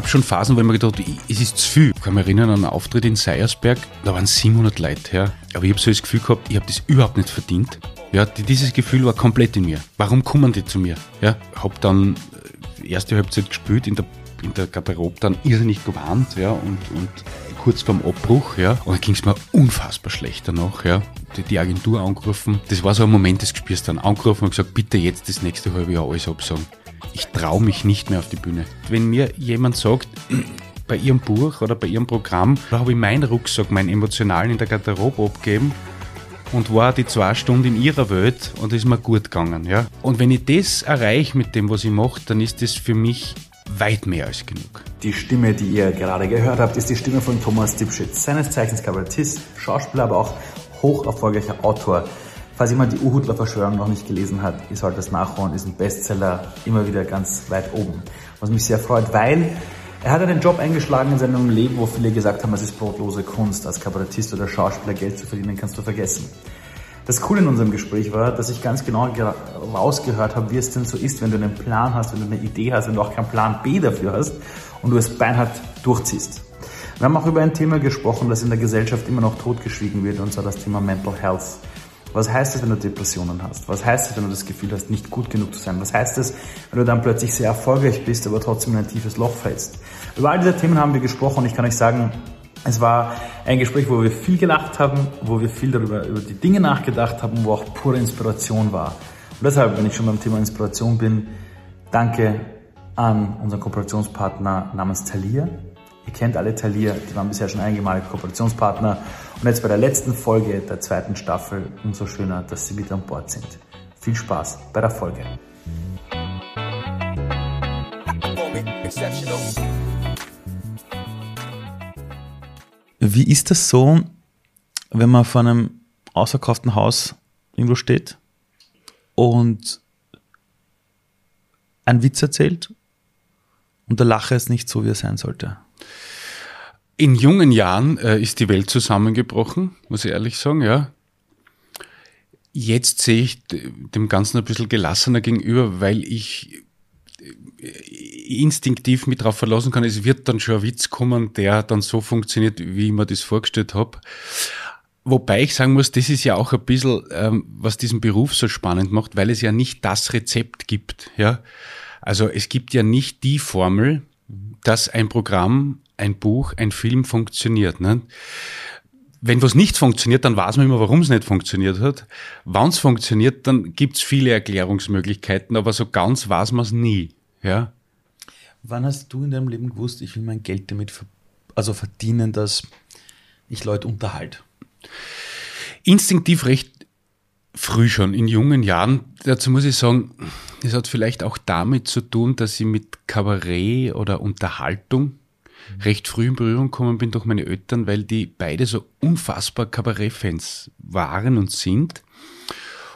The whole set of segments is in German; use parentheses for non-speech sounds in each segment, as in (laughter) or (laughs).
gab schon Phasen, wo ich mir gedacht habe, es ist zu viel. Ich kann mich erinnern an einen Auftritt in Seiersberg, da waren 700 Leute. Ja. Aber ich habe so das Gefühl gehabt, ich habe das überhaupt nicht verdient. Ja, dieses Gefühl war komplett in mir. Warum kommen die zu mir? Ja, habe dann äh, erste Halbzeit gespielt, in der, in der Garderobe dann irrsinnig gewarnt ja, und, und kurz vorm Abbruch. Ja, und dann ging es mir unfassbar schlecht danach. Ja. Die, die Agentur angerufen. Das war so ein Moment des Gespürs dann. Angerufen und gesagt, bitte jetzt das nächste halbe Jahr alles absagen ich traue mich nicht mehr auf die Bühne. Wenn mir jemand sagt, (clears throat) bei ihrem Buch oder bei ihrem Programm, da habe ich meinen Rucksack, meinen emotionalen in der Garderobe abgegeben und war die zwei Stunden in ihrer Welt und ist mir gut gegangen. Ja? Und wenn ich das erreiche mit dem, was ich mache, dann ist das für mich weit mehr als genug. Die Stimme, die ihr gerade gehört habt, ist die Stimme von Thomas Dipschitz, seines Zeichens Kabarettist, Schauspieler, aber auch hoch erfolgreicher Autor. Falls jemand die Uhudler-Verschwörung noch nicht gelesen hat, ihr sollt das nachholen, ist ein Bestseller, immer wieder ganz weit oben. Was mich sehr freut, weil er hat einen Job eingeschlagen in seinem Leben, wo viele gesagt haben, es ist brotlose Kunst. Als Kabarettist oder Schauspieler Geld zu verdienen, kannst du vergessen. Das Coole in unserem Gespräch war, dass ich ganz genau rausgehört habe, wie es denn so ist, wenn du einen Plan hast, wenn du eine Idee hast, du auch keinen Plan B dafür hast und du es beinhart durchziehst. Wir haben auch über ein Thema gesprochen, das in der Gesellschaft immer noch totgeschwiegen wird, und zwar das Thema Mental Health. Was heißt es, wenn du Depressionen hast? Was heißt es, wenn du das Gefühl hast, nicht gut genug zu sein? Was heißt es, wenn du dann plötzlich sehr erfolgreich bist, aber trotzdem in ein tiefes Loch fällst? Über all diese Themen haben wir gesprochen und ich kann euch sagen, es war ein Gespräch, wo wir viel gelacht haben, wo wir viel darüber, über die Dinge nachgedacht haben, wo auch pure Inspiration war. Und deshalb, wenn ich schon beim Thema Inspiration bin, danke an unseren Kooperationspartner namens Thalia. Ihr kennt alle Thalia, die waren bisher schon einmalige Kooperationspartner. Und jetzt bei der letzten Folge der zweiten Staffel umso schöner, dass Sie wieder an Bord sind. Viel Spaß bei der Folge. Wie ist das so, wenn man vor einem ausverkauften Haus irgendwo steht und einen Witz erzählt und der Lacher ist nicht so, wie er sein sollte? In jungen Jahren äh, ist die Welt zusammengebrochen, muss ich ehrlich sagen, ja. Jetzt sehe ich dem Ganzen ein bisschen gelassener gegenüber, weil ich äh, instinktiv mit darauf verlassen kann, es wird dann schon ein Witz kommen, der dann so funktioniert, wie ich mir das vorgestellt habe. Wobei ich sagen muss, das ist ja auch ein bisschen, ähm, was diesen Beruf so spannend macht, weil es ja nicht das Rezept gibt. Ja? Also es gibt ja nicht die Formel, dass ein Programm ein Buch, ein Film funktioniert. Ne? Wenn was nicht funktioniert, dann weiß man immer, warum es nicht funktioniert hat. Wenn es funktioniert, dann gibt es viele Erklärungsmöglichkeiten, aber so ganz weiß man es nie. Ja? Wann hast du in deinem Leben gewusst, ich will mein Geld damit also verdienen, dass ich Leute unterhalte? Instinktiv recht früh schon, in jungen Jahren. Dazu muss ich sagen, es hat vielleicht auch damit zu tun, dass ich mit Kabarett oder Unterhaltung recht früh in Berührung gekommen bin durch meine Eltern, weil die beide so unfassbar Kabarettfans waren und sind.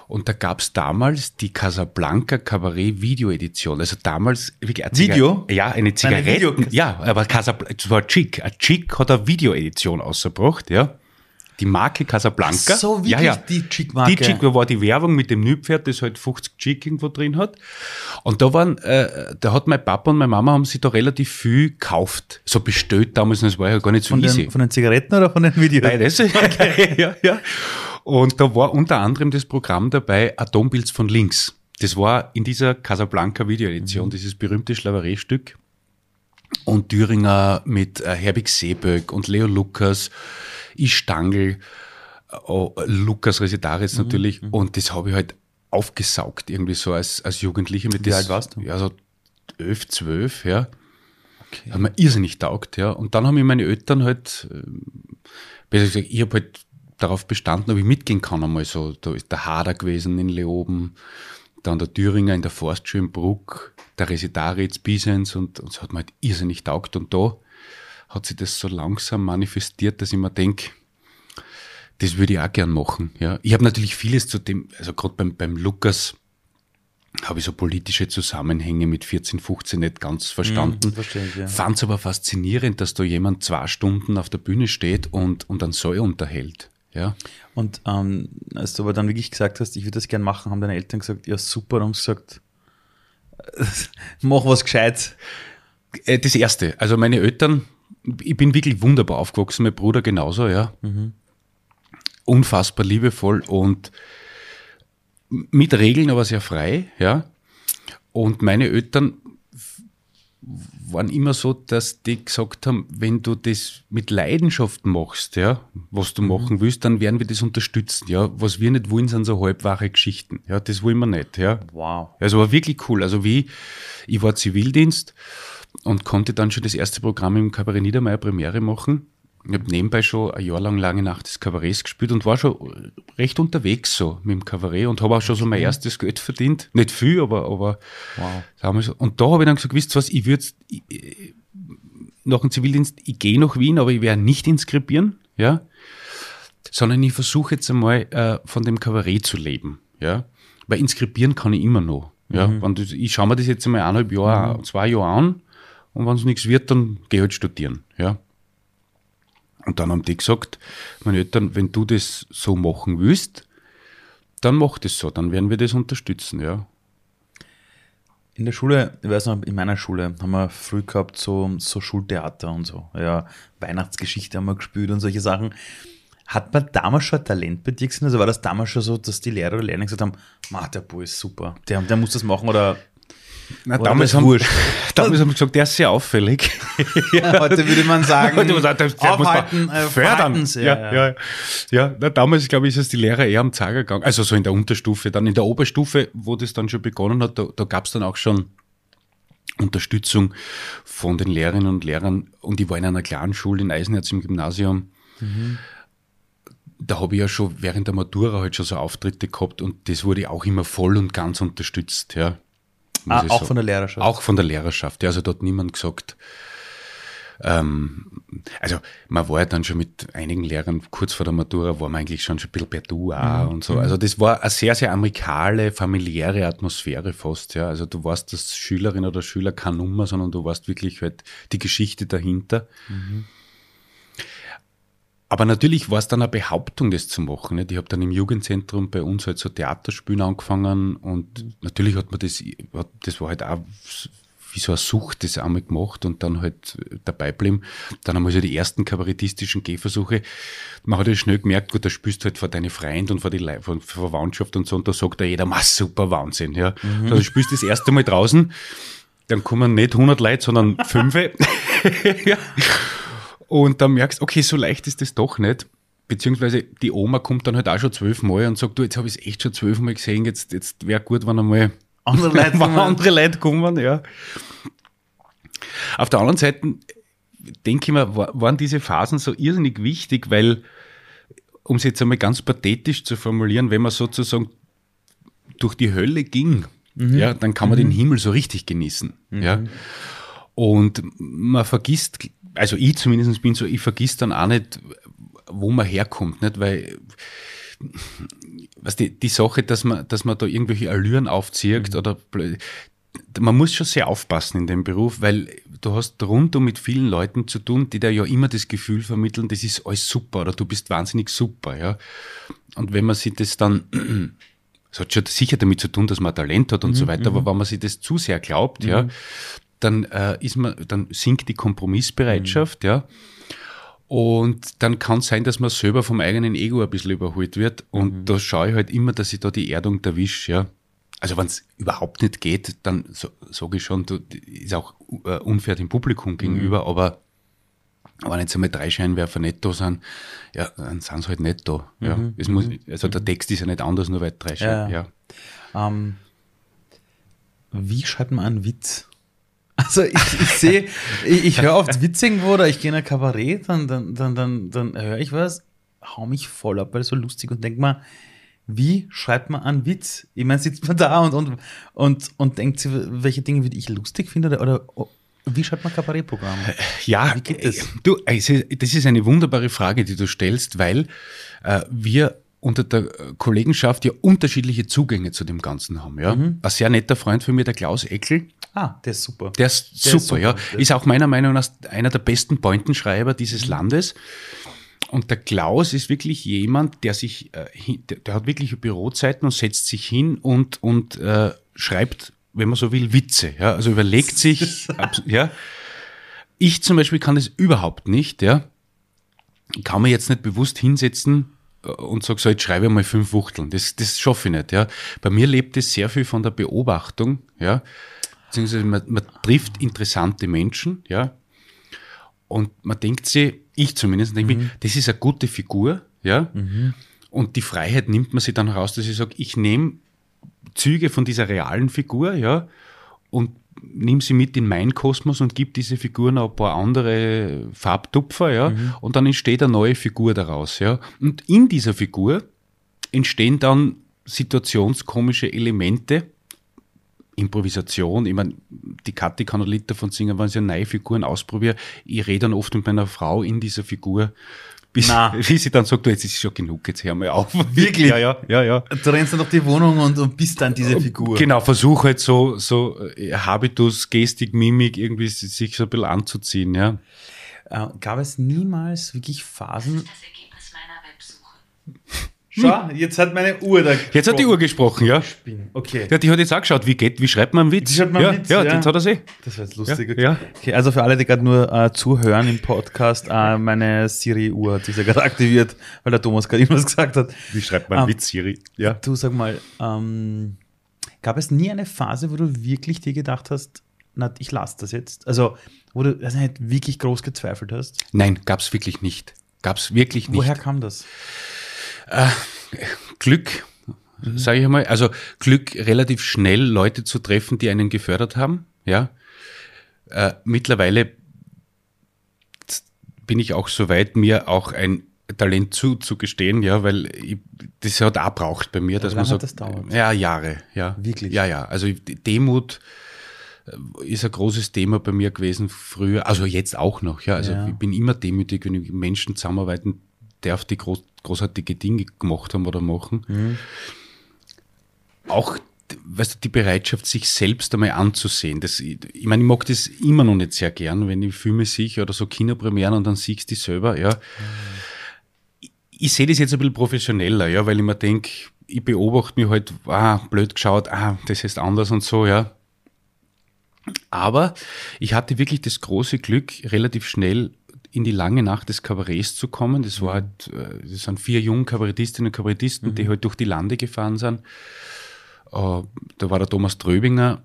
Und da gab es damals die Casablanca Cabaret Video Edition. Also damals wirklich eine Video? Ja, eine Zigarette. Ja, aber Casablanca, es war Chic. Ein Chic hat eine Video Edition ausgebracht, ja die Marke Casablanca. Ach so, wirklich ja, ja. die Chick-Marke. Die Chick war die Werbung mit dem Nüpferd, das halt 50 Chick irgendwo drin hat. Und da waren, äh, da hat mein Papa und meine Mama haben sich da relativ viel gekauft. So bestellt damals, das war ja gar nicht so von easy. Den, von den Zigaretten oder von den Videos? Beides. (laughs) Okay. ja, ja. Und da war unter anderem das Programm dabei Atombilds von links. Das war in dieser Casablanca Video-Edition, mhm. dieses berühmte Schlaveré-Stück. Und Thüringer mit äh, Herbig Seeböck und Leo Lukas ich Stangl, oh, Lukas Residaris mhm, natürlich. Mhm. Und das habe ich halt aufgesaugt, irgendwie so als, als Jugendlicher. Mit Wie das, alt warst du? Ja, so elf, zwölf, ja. Okay. Hat mir irrsinnig taugt, ja. Und dann haben mir meine Eltern halt, äh, besser gesagt, ich habe halt darauf bestanden, ob ich mitgehen kann einmal so. Da ist der Hader gewesen in Leoben, dann der Thüringer in der Forstschule in Bruck, der Residaritz Bisens und, es hat mir halt irrsinnig taugt. Und da hat sich das so langsam manifestiert, dass ich mir denke, das würde ich auch gern machen. Ja. Ich habe natürlich vieles zu dem, also gerade beim, beim Lukas habe ich so politische Zusammenhänge mit 14, 15 nicht ganz verstanden. Mm, ja. Fand es aber faszinierend, dass da jemand zwei Stunden auf der Bühne steht und, und einen Soll unterhält. Ja. Und ähm, als du aber dann wirklich gesagt hast, ich würde das gern machen, haben deine Eltern gesagt, ja super, und gesagt, (laughs) mach was Gescheites. Äh, das erste, also meine Eltern, ich bin wirklich wunderbar aufgewachsen, mein Bruder genauso, ja. Unfassbar liebevoll und mit Regeln, aber sehr frei, ja. Und meine Eltern waren immer so, dass die gesagt haben, wenn du das mit Leidenschaft machst, ja, was du machen willst, dann werden wir das unterstützen, ja. Was wir nicht wollen, sind so halbwahre Geschichten, ja. Das wollen wir nicht, ja. Wow. Also war wirklich cool. Also wie, ich war Zivildienst und konnte dann schon das erste Programm im Kabarett Niedermeyer Premiere machen. Ich habe nebenbei schon ein Jahr lang lange Nacht des Kabarets gespielt und war schon recht unterwegs so mit dem Kabarett und habe auch schon so mein erstes Geld verdient. Nicht viel, aber, aber Wow. damals. Und da habe ich dann gesagt, wisst ihr was, ich würde nach dem Zivildienst, ich gehe nach Wien, aber ich werde nicht inskribieren, ja, sondern ich versuche jetzt einmal äh, von dem Kabarett zu leben, ja, weil inskribieren kann ich immer noch, ja, wenn das, ich schaue mir das jetzt einmal eineinhalb Jahre, zwei Jahre an und wenn es nichts wird, dann gehe ich halt studieren, ja. Und dann haben die gesagt, meine Eltern, wenn du das so machen willst, dann mach das so, dann werden wir das unterstützen, ja. In der Schule, ich weiß noch, in meiner Schule haben wir früh gehabt so, so Schultheater und so. Ja, Weihnachtsgeschichte haben wir gespielt und solche Sachen. Hat man damals schon Talent bei dir gesehen? Also war das damals schon so, dass die Lehrer oder Lehrer gesagt haben, Ma, der Bub ist super, der, der muss das machen oder Na, (laughs) damals, haben, damals haben sie gesagt, der ist sehr auffällig. (laughs) heute würde man sagen, Heute man- der- der muss man aufhalten, äh, fördern. Verhaltens, Ja, ja, ja. Na, damals, glaube ich, ist es die Lehrer eher am Zager gegangen. Also so in der Unterstufe. Dann in der Oberstufe, wo das dann schon begonnen hat, da, da gab es dann auch schon Unterstützung von den Lehrerinnen und Lehrern. Und ich war in einer kleinen Schule in Eisenherz im Gymnasium. Da habe ich ja schon während der Matura halt schon so Auftritte gehabt und das wurde auch immer voll und ganz unterstützt, ja. Ah, auch sagen. von der Lehrerschaft? Auch von der Lehrerschaft. Ja, also dort niemand gesagt. Ähm, also man war ja dann schon mit einigen Lehrern kurz vor der Matura, war man eigentlich schon schon ein bisschen per Du auch und so. Also das war eine sehr, sehr amikale, familiäre Atmosphäre fast. Ja. Also du warst als Schülerin oder Schüler keine Nummer, sondern du warst wirklich halt die Geschichte dahinter. Aber natürlich war es dann eine Behauptung, das zu machen. Nicht? Ich habe dann im Jugendzentrum bei uns halt so Theaterspielen angefangen und natürlich hat man das, das war halt auch wie so eine Sucht, das einmal gemacht und dann halt dabei bleiben. Dann haben wir so die ersten kabarettistischen Gehversuche. Man hat ja schnell gemerkt, gut, da spielst du halt vor deine Freunde und vor die Leute, vor vor Verwandtschaft und so und da sagt da jeder, ma super Wahnsinn, ja. Also du spielst das erste Mal draußen, dann kommen nicht 100 Leute, sondern (laughs) fünf. (laughs) ja. Und dann merkst, okay, so leicht ist das doch nicht. Beziehungsweise die Oma kommt dann halt auch schon zwölfmal und sagt, du, jetzt habe ich es echt schon zwölfmal gesehen, jetzt, jetzt wäre gut, wenn einmal (laughs) Andere Leute (laughs) wenn kommen. andere Leute kommen, ja. Auf der anderen Seite denke ich mir, wa- waren diese Phasen so irrsinnig wichtig, weil, um es jetzt einmal ganz pathetisch zu formulieren, wenn man sozusagen durch die Hölle ging, ja, dann kann man den Himmel so richtig genießen. Ja. Und man vergisst, also ich zumindest bin so, ich vergiss dann auch nicht, wo man herkommt, nicht? Weil was die, die Sache, dass man, dass man da irgendwelche Allüren aufzieht oder blö- man muss schon sehr aufpassen in dem Beruf, weil du hast rundum mit vielen Leuten zu tun, die da ja immer das Gefühl vermitteln, das ist alles super oder du bist wahnsinnig super, ja. Und wenn man sich das dann, das hat schon sicher damit zu tun, dass man Talent hat und so weiter, aber wenn man sich das zu sehr glaubt, ja, dann äh, ist man, dann sinkt die Kompromissbereitschaft, ja. Und dann kann es sein, dass man selber vom eigenen Ego ein bisschen überholt wird. Und da schaue ich halt immer, dass ich da die Erdung erwische, ja. Also wenn es überhaupt nicht geht, dann so, sage ich schon, du, ist auch äh, unfair dem Publikum gegenüber, aber wenn jetzt einmal drei Scheinwerfer nicht da sind, ja, dann sind sie halt nicht da. Ja. Es muss, also der Text ist ja nicht anders, nur weil drei Scheinwerfer, Ja. ja. Ähm, wie schreibt man einen Witz? Also ich, ich sehe, ich, ich höre oft Witz irgendwo oder ich gehe in ein Kabarett, dann, dann, dann, dann, dann höre ich was, hau mich voll ab, weil es so lustig und denk mal, wie schreibt man einen Witz? Ich meine, sitzt man da und, und, und, und denkt sich, welche Dinge würde ich lustig finde oder, oder wie schreibt man Kabarettprogramm? Ja, Wie geht das? äh, Du, also, das ist eine wunderbare Frage, die du stellst, weil äh, wir unter der äh, Kollegenschaft ja unterschiedliche Zugänge zu dem Ganzen haben. Ja? Mhm. Ein sehr netter Freund von mir, der Klaus Eckel, Ah, der ist super. der ist Der super, ist super. ja. Ist auch meiner Meinung nach einer der besten Pointenschreiber Mhm. dieses Landes. Und der Klaus ist wirklich jemand, der sich, äh, der, hat wirklich Bürozeiten und setzt sich hin und, und äh, schreibt, wenn man so will, Witze. Ja? Also überlegt sich, (laughs) ja. ich zum Beispiel kann das überhaupt nicht, ja. Kann mir jetzt nicht bewusst hinsetzen äh, und sage, so, jetzt schreibe ich mal fünf Wuchteln. Das, das schaffe ich nicht, ja. Bei mir lebt es sehr viel von der Beobachtung, ja. Beziehungsweise man, man trifft interessante Menschen, ja. Und man denkt sich, ich zumindest, denke mhm. mir, das ist eine gute Figur, ja. Mhm. Und die Freiheit nimmt man sich dann heraus, dass ich sage, ich nehme Züge von dieser realen Figur, ja, und nimm sie mit in meinen Kosmos und gib diese Figuren ein paar andere Farbtupfer, ja, mhm. und dann entsteht eine neue Figur daraus, ja. Und in dieser Figur entstehen dann situationskomische Elemente, Improvisation. Ich meine, die Kathi kann ein Lied davon singen, wenn sie neue Figuren ausprobiert. Ich rede dann oft mit meiner Frau in dieser Figur bis, wie (laughs) sie dann sagt, du, jetzt ist es schon genug, jetzt hör mal auf. Wirklich? Ja, ja, ja, ja. Du rennst dann auf die Wohnung und, und bist dann diese Figur. Genau, versuch halt so, so äh, Habitus, Gestik, Mimik irgendwie sich so ein bisschen anzuziehen, ja. Äh, gab es niemals wirklich Phasen? Das Ergebnis meiner Websuche. (laughs) Schau, jetzt hat meine Uhr da gesprochen. Jetzt hat die Uhr gesprochen, ja. Okay. Ja, die hat jetzt auch geschaut, wie geht, wie schreibt man einen Witz? Wie schreibt man ja, Witz? Ja, ja, jetzt hat er sie. Das war jetzt lustig. Ja, ja. Okay, also für alle, die gerade nur äh, zuhören im Podcast, äh, meine Siri-Uhr hat sich ja gerade aktiviert, weil der Thomas gerade irgendwas gesagt hat. Wie schreibt man einen ähm, Witz, Siri? Ja. Du sag mal, ähm, gab es nie eine Phase, wo du wirklich dir gedacht hast, na, ich lasse das jetzt? Also, wo du also nicht wirklich groß gezweifelt hast? Nein, gab es wirklich nicht. Gab es wirklich nicht. Woher kam das? Äh, Glück, mhm. sage ich mal. Also Glück, relativ schnell Leute zu treffen, die einen gefördert haben. Ja. Äh, mittlerweile bin ich auch so weit, mir auch ein Talent zuzugestehen, ja, weil ich, das hat auch braucht bei mir, dass man sagt, das dauert? ja, Jahre, ja. Wirklich? Ja, ja. Also Demut äh, ist ein großes Thema bei mir gewesen früher, also jetzt auch noch, ja. Also ja. ich bin immer demütig, wenn ich mit Menschen zusammenarbeiten darf, die groß, großartige Dinge gemacht haben oder machen. Mhm. Auch weißt du, die Bereitschaft, sich selbst einmal anzusehen. Das, ich, ich meine, ich mag das immer noch nicht sehr gern, wenn ich Filme sehe oder so Kinopremieren und dann siehst du die selber, ja. Mhm. Ich, ich sehe das jetzt ein bisschen professioneller, ja, weil ich mir denke, ich beobachte mich halt, ah, blöd geschaut, ah, das ist anders und so, ja. Aber ich hatte wirklich das große Glück, relativ schnell in die lange Nacht des Kabarets zu kommen. Das war mhm. halt, äh, das sind vier junge Kabarettistinnen und Kabarettisten, mhm. die halt durch die Lande gefahren sind. Äh, da war der Thomas Tröbinger,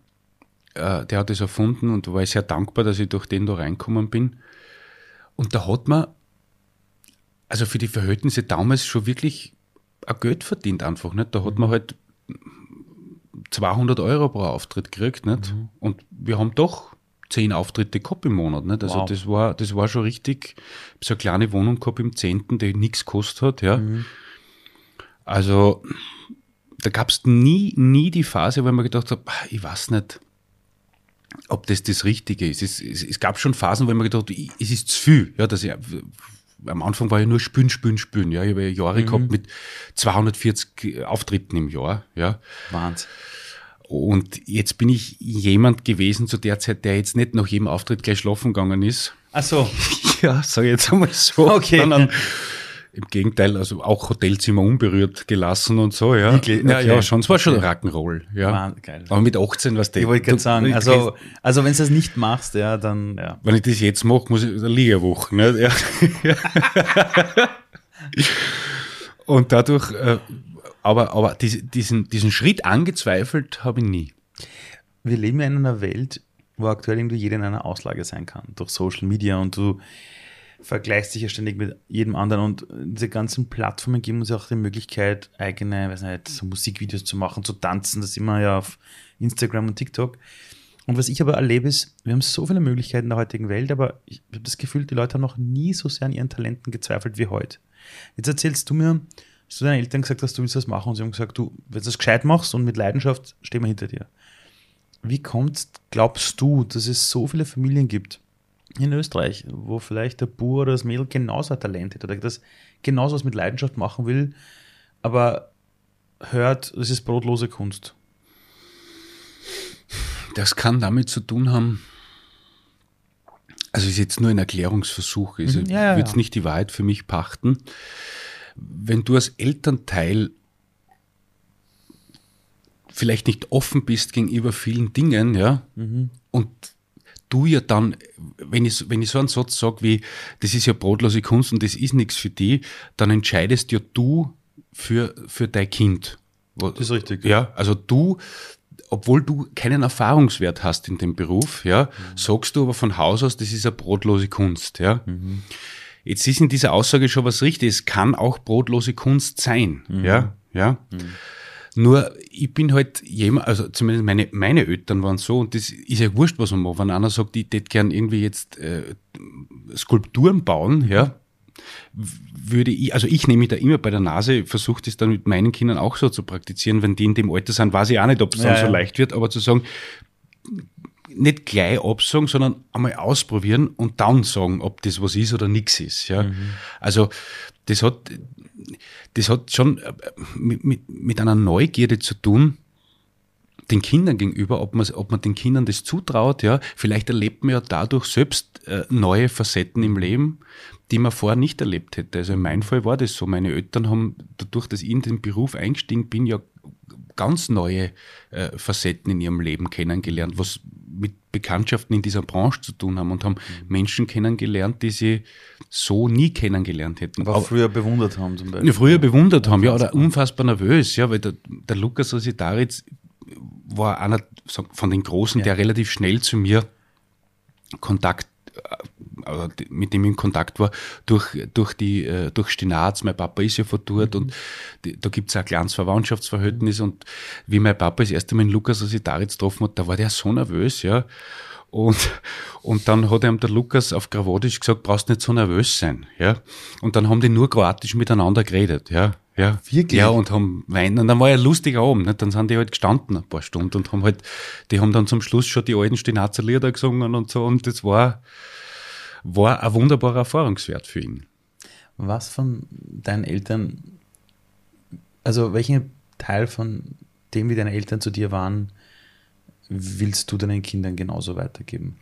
äh, der hat das erfunden und da war ich sehr dankbar, dass ich durch den da reinkommen bin. Und da hat man, also für die Verhältnisse damals schon wirklich ein Geld verdient einfach, nicht? Da hat man halt 200 Euro pro Auftritt gekriegt, nicht? Mhm. Und wir haben doch zehn Auftritte gehabt im Monat. Nicht? Also wow. das war, das war schon richtig. So eine kleine Wohnung gehabt im Zehnten, die nichts gekostet hat. Ja. Mhm. Also da gab es nie, nie die Phase, wo ich mir gedacht habe, ah, ich weiß nicht, ob das das Richtige ist. Es, es, es gab schon Phasen, wo ich mir gedacht habe, es ist zu viel. Ja, dass ich, am Anfang war ich nur spülen, spülen, spülen. Ja, ich habe Jahre mhm. gehabt mit 240 Auftritten im Jahr. Ja. Wahnsinn. Und jetzt bin ich jemand gewesen zu der Zeit, der jetzt nicht nach jedem Auftritt gleich schlafen gegangen ist. Ach so. (laughs) Ja, sag ich jetzt einmal so. Okay. Sondern im Gegenteil, also auch Hotelzimmer unberührt gelassen und so, ja. Okay. Ja, ja, schon. Es war schon Rock'n'Roll, ja. Man, geil. Aber mit 18, was der. Ich wollte gerade sagen, also, also wenn du das nicht machst, ja, dann, ja. Wenn ich das jetzt mache, muss ich eine Ligawoche, ne? Ja. (laughs) und dadurch, äh, aber, aber diesen, diesen Schritt angezweifelt habe ich nie. Wir leben ja in einer Welt, wo aktuell irgendwie jeder in einer Auslage sein kann, durch Social Media und du vergleichst dich ja ständig mit jedem anderen und diese ganzen Plattformen geben uns ja auch die Möglichkeit, eigene, weiß nicht, so Musikvideos zu machen, zu tanzen, das immer ja auf Instagram und TikTok. Und was ich aber erlebe ist, wir haben so viele Möglichkeiten in der heutigen Welt, aber ich habe das Gefühl, die Leute haben noch nie so sehr an ihren Talenten gezweifelt wie heute. Jetzt erzählst du mir, dass du deinen Eltern gesagt hast, du willst das machen und sie haben gesagt, du, wenn du das gescheit machst und mit Leidenschaft, stehen wir hinter dir. Wie kommt, glaubst du, dass es so viele Familien gibt in Österreich, wo vielleicht der Bur oder das Mädel genauso ein Talent hat oder das genauso was mit Leidenschaft machen will, aber hört, es ist brotlose Kunst? Das kann damit zu tun haben, also ist jetzt nur ein Erklärungsversuch, also mhm, ja, ja, ich würde ja. nicht die Wahrheit für mich pachten wenn du als Elternteil vielleicht nicht offen bist gegenüber vielen Dingen, ja, mhm. und du ja dann, wenn ich, wenn ich so einen Satz sage wie, das ist ja brotlose Kunst und das ist nichts für die, dann entscheidest ja du für, für dein Kind. Das ist richtig. Ja, also du, obwohl du keinen Erfahrungswert hast in dem Beruf, ja, mhm. sagst du aber von Haus aus, das ist eine brotlose Kunst, ja. Mhm. Jetzt ist in dieser Aussage schon was richtig. Es kann auch brotlose Kunst sein, mhm. ja, ja. Mhm. Nur, ich bin halt jemand, also zumindest meine, meine Eltern waren so, und das ist ja wurscht, was man macht. Wenn einer sagt, ich hätte gern irgendwie jetzt äh, Skulpturen bauen, ja, würde ich, also ich nehme mich da immer bei der Nase, versuche das dann mit meinen Kindern auch so zu praktizieren, wenn die in dem Alter sind, weiß ich auch nicht, ob es dann ja, so ja. leicht wird, aber zu sagen, nicht gleich absagen, sondern einmal ausprobieren und dann sagen, ob das was ist oder nichts ist. Ja? Mhm. Also das hat, das hat schon äh, mit, mit, mit einer Neugierde zu tun, den Kindern gegenüber, ob man, ob man den Kindern das zutraut, ja. Vielleicht erlebt man ja dadurch selbst äh, neue Facetten im Leben, die man vorher nicht erlebt hätte. Also in meinem Fall war das so. Meine Eltern haben, dadurch, dass ich in den Beruf eingestiegen bin, ja ganz neue äh, Facetten in ihrem Leben kennengelernt, was mit Bekanntschaften in dieser Branche zu tun haben und haben mhm. Menschen kennengelernt, die sie so nie kennengelernt hätten. Aber früher bewundert haben zum Beispiel. Ja, früher bewundert haben, ja, oder unfassbar nervös, ja, weil der, der Lukas Ositaritz war einer von den Großen, ja. der relativ schnell zu mir Kontakt äh, mit dem ich in Kontakt war, durch, durch die, äh, durch Stinaz. Mein Papa ist ja von dort mhm. und die, da gibt es ein kleines Verwandtschaftsverhältnis und wie mein Papa das erste Mal in Lukas Ositaritz getroffen hat, da war der so nervös, ja. Und, und dann hat ihm der Lukas auf Krawatisch gesagt, brauchst nicht so nervös sein, ja. Und dann haben die nur kroatisch miteinander geredet, ja. Ja, wirklich? Ja, und haben weinen. Und dann war ja lustig Abend. Nicht? Dann sind die halt gestanden ein paar Stunden und haben halt, die haben dann zum Schluss schon die alten Stinazer Lieder gesungen und so. Und das war, war ein wunderbarer Erfahrungswert für ihn. Was von deinen Eltern, also welchen Teil von dem, wie deine Eltern zu dir waren, willst du deinen Kindern genauso weitergeben?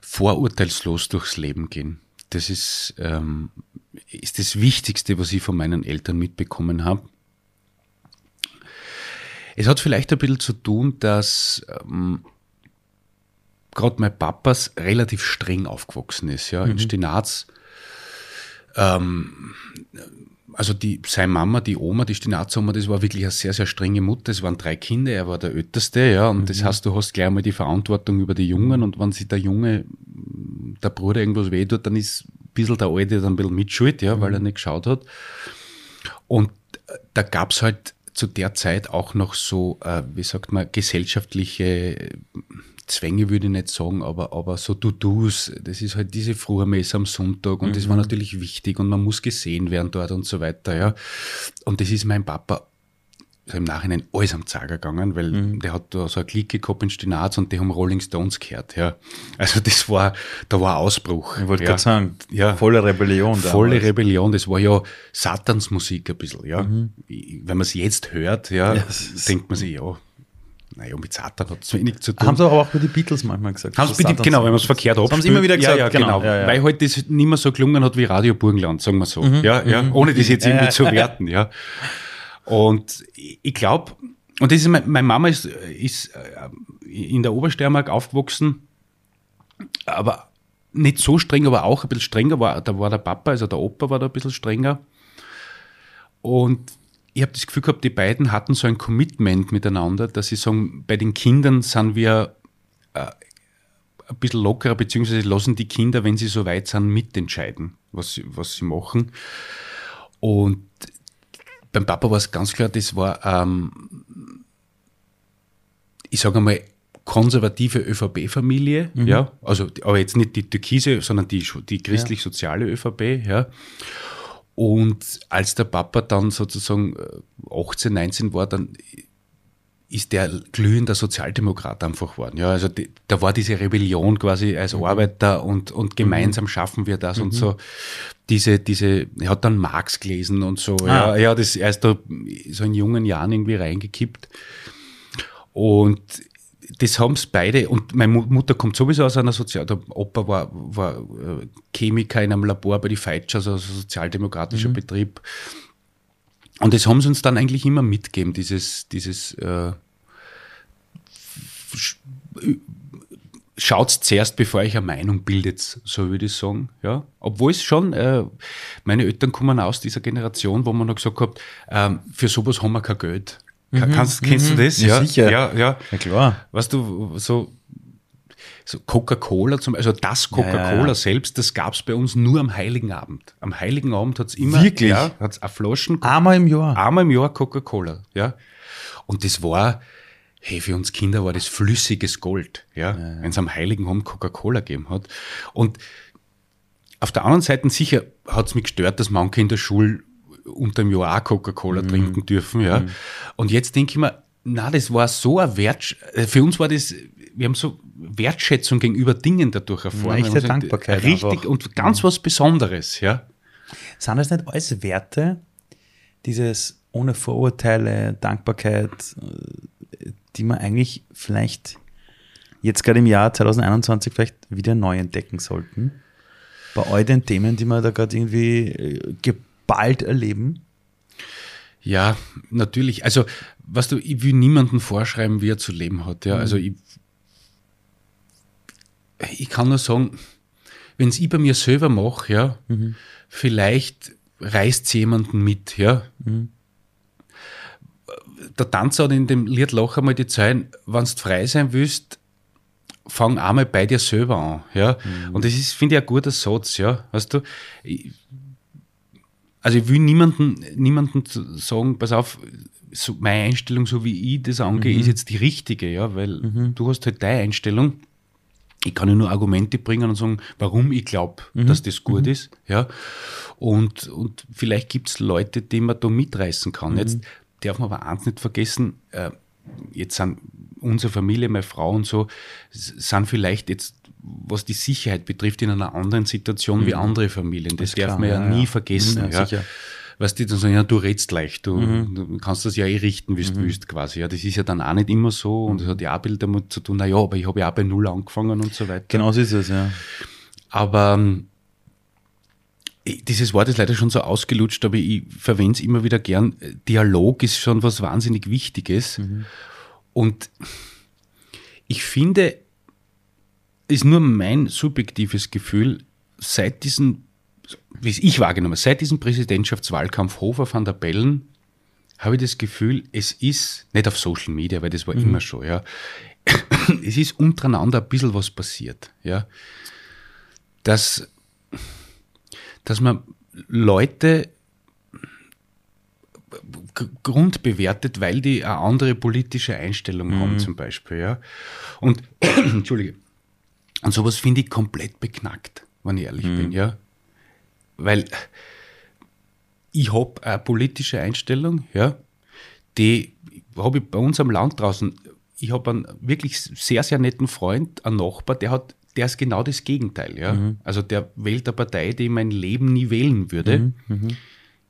Vorurteilslos durchs Leben gehen. Das ist, ähm, ist das Wichtigste, was ich von meinen Eltern mitbekommen habe. Es hat vielleicht ein bisschen zu tun, dass ähm, gerade mein Papas relativ streng aufgewachsen ist. Ja, mhm. in Stinaz. Ähm, also die, seine Mama, die Oma, die Stinazoma, das war wirklich eine sehr, sehr strenge Mutter. Es waren drei Kinder, er war der Älteste, ja. Und mhm. das heißt, du hast gleich einmal die Verantwortung über die Jungen und wenn sich der Junge, der Bruder irgendwas wehtut, dann ist bisschen der Alte dann ein bisschen mitschuld, ja, weil er nicht geschaut hat. Und da gab es halt zu der Zeit auch noch so, äh, wie sagt man, gesellschaftliche Zwänge würde ich nicht sagen, aber, aber so To-Dos, das ist halt diese Frühmesse am Sonntag und mhm. das war mhm. natürlich wichtig und man muss gesehen werden dort und so weiter, ja. Und das ist mein Papa also im Nachhinein alles am Zager gegangen, weil mhm. der hat da so eine Clique gehabt in Stinaz und die haben Rolling Stones gehört, ja. Also das war, da war Ausbruch. Ich wollte ja. gerade sagen, ja. volle Rebellion. Damals. Volle Rebellion, das war ja Satansmusik ein bisschen, ja. Mhm. Wenn man es jetzt hört, ja, ja denkt man sich, ja, naja, mit Satan hat es wenig zu tun. Haben sie aber auch über die Beatles manchmal gesagt. Haben sie bitte, genau, wenn man es verkehrt abspielt. Haben sie immer wieder gesagt, ja, ja, genau. genau. Ja, ja. Weil halt das nicht mehr so gelungen hat wie Radio Burgenland, sagen wir so. Mhm, ja, ja, mhm. ohne das jetzt irgendwie zu werten, ja. Und ich glaube, und das ist, meine Mama ist, ist äh, in der Obersteiermark aufgewachsen, aber nicht so streng, aber auch ein bisschen strenger. War, da war der Papa, also der Opa war da ein bisschen strenger. Und ich habe das Gefühl gehabt, die beiden hatten so ein Commitment miteinander, dass sie sagen, bei den Kindern sind wir äh, ein bisschen lockerer, beziehungsweise lassen die Kinder, wenn sie so weit sind, mitentscheiden, was sie, was sie machen. Und beim Papa war es ganz klar, das war, ähm, ich sage einmal, konservative ÖVP-Familie, mhm. ja, also, aber jetzt nicht die türkise, sondern die, die christlich-soziale ÖVP, ja. Und als der Papa dann sozusagen 18, äh, 19 war, dann ist der glühender Sozialdemokrat einfach geworden. Ja, also die, da war diese Rebellion quasi als mhm. Arbeiter und, und gemeinsam mhm. schaffen wir das mhm. und so. Diese, diese, er hat dann Marx gelesen und so. Ah. Ja, ja, das, er ist da so in jungen Jahren irgendwie reingekippt. Und das haben es beide, und meine Mutter kommt sowieso aus einer Sozial, der Opa war, war äh, Chemiker in einem Labor bei die Feitschers, also sozialdemokratischer mhm. Betrieb. Und das haben sie uns dann eigentlich immer mitgegeben, dieses, dieses äh, schaut zuerst, bevor ich eine Meinung bildet, so würde ich sagen. Ja? Obwohl es schon, äh, meine Eltern kommen aus dieser Generation, wo man noch gesagt hat, ähm, für sowas haben wir kein Geld. Ka- Kannst, kennst du das? Ja, sicher. Ja, ja. Ja, klar. Weißt du, so, so Coca-Cola zum also das Coca-Cola Ja, ja. selbst, das gab es bei uns nur am Heiligen Abend. Am Heiligen Abend hat es immer Wirklich? Ja, hat's eine Flaschen Einmal im Jahr. einmal im Jahr Coca-Cola, ja. Und das war, hey, für uns Kinder war das flüssiges Gold, ja, wenn es am Heiligen Abend Coca-Cola gegeben hat. Und auf der anderen Seite sicher hat es mich gestört, dass manche in der Schule unter dem Jahr auch Coca-Cola Mhm. trinken dürfen, ja. Und jetzt denke ich mir, na, das war so ein Wert, äh, für uns war das, wir haben so Wertschätzung gegenüber Dingen dadurch erfahren. Echte Dankbarkeit Richtig einfach. Mhm. und ganz was Besonderes, ja. Sind das nicht alles Werte, dieses ohne Vorurteile, Dankbarkeit, äh, die man eigentlich vielleicht jetzt gerade im Jahr 2021 vielleicht wieder neu entdecken sollten? Bei all den Themen, die wir da gerade irgendwie geballt erleben? Ja, natürlich. Also, was du, ich will niemandem vorschreiben, wie er zu leben hat. Ja, also ich, ich kann nur sagen, wenn es ich bei mir selber mache, ja, vielleicht reißt jemanden mit, ja. Der Tanzer hat in dem Lied Loch einmal die Zeilen, wenn du frei sein willst, fang einmal bei dir selber an, ja. Und das ist, finde ich, ein guter Satz, ja. Weißt du, ich, also ich will niemanden, niemanden sagen, pass auf, so meine Einstellung, so wie ich das angehe, ist jetzt die richtige, ja, weil du hast halt deine Einstellung. Ich kann ja nur Argumente bringen und sagen, warum ich glaube, dass das gut ist, ja. Und, und vielleicht gibt es Leute, die man da mitreißen kann. Jetzt darf man aber eins nicht vergessen, äh, jetzt sind unsere Familie, meine Frau und so, sind vielleicht jetzt, was die Sicherheit betrifft, in einer anderen Situation wie andere Familien. Das Ist darf klar, man ja, ja, nie ja. vergessen. Mhm, ja, ja. Weißt du, dann sagen, ja, du redst leicht, du, du kannst das ja eh richten, wie du willst, quasi. Ja, das ist ja dann auch nicht immer so und das hat ja auch bisschen damit zu tun, na ja, aber ich habe ja auch bei Null angefangen und so weiter. Genau so ist es, ja. Aber ähm, dieses Wort ist leider schon so ausgelutscht, aber ich verwende es immer wieder gern. Dialog ist schon was wahnsinnig Wichtiges. Und ich finde, ist nur mein subjektives Gefühl, seit diesem, wie es ich wahrgenommen habe, seit diesem Präsidentschaftswahlkampf Hofer van der Bellen, habe ich das Gefühl, es ist, nicht auf Social Media, weil das war immer schon, ja, (coughs) es ist untereinander ein bisschen was passiert, ja, dass, dass man Leute grundbewertet, weil die eine andere politische Einstellung haben, zum Beispiel, ja. Und, (clears throat) Entschuldige, und sowas finde ich komplett beknackt, wenn ich ehrlich bin, ja. Weil ich habe eine politische Einstellung, ja, die habe ich bei uns am Land draußen. Ich habe einen wirklich sehr, sehr netten Freund, einen Nachbar, der hat, der ist genau das Gegenteil, ja. Also der wählt eine Partei, die ich mein Leben nie wählen würde.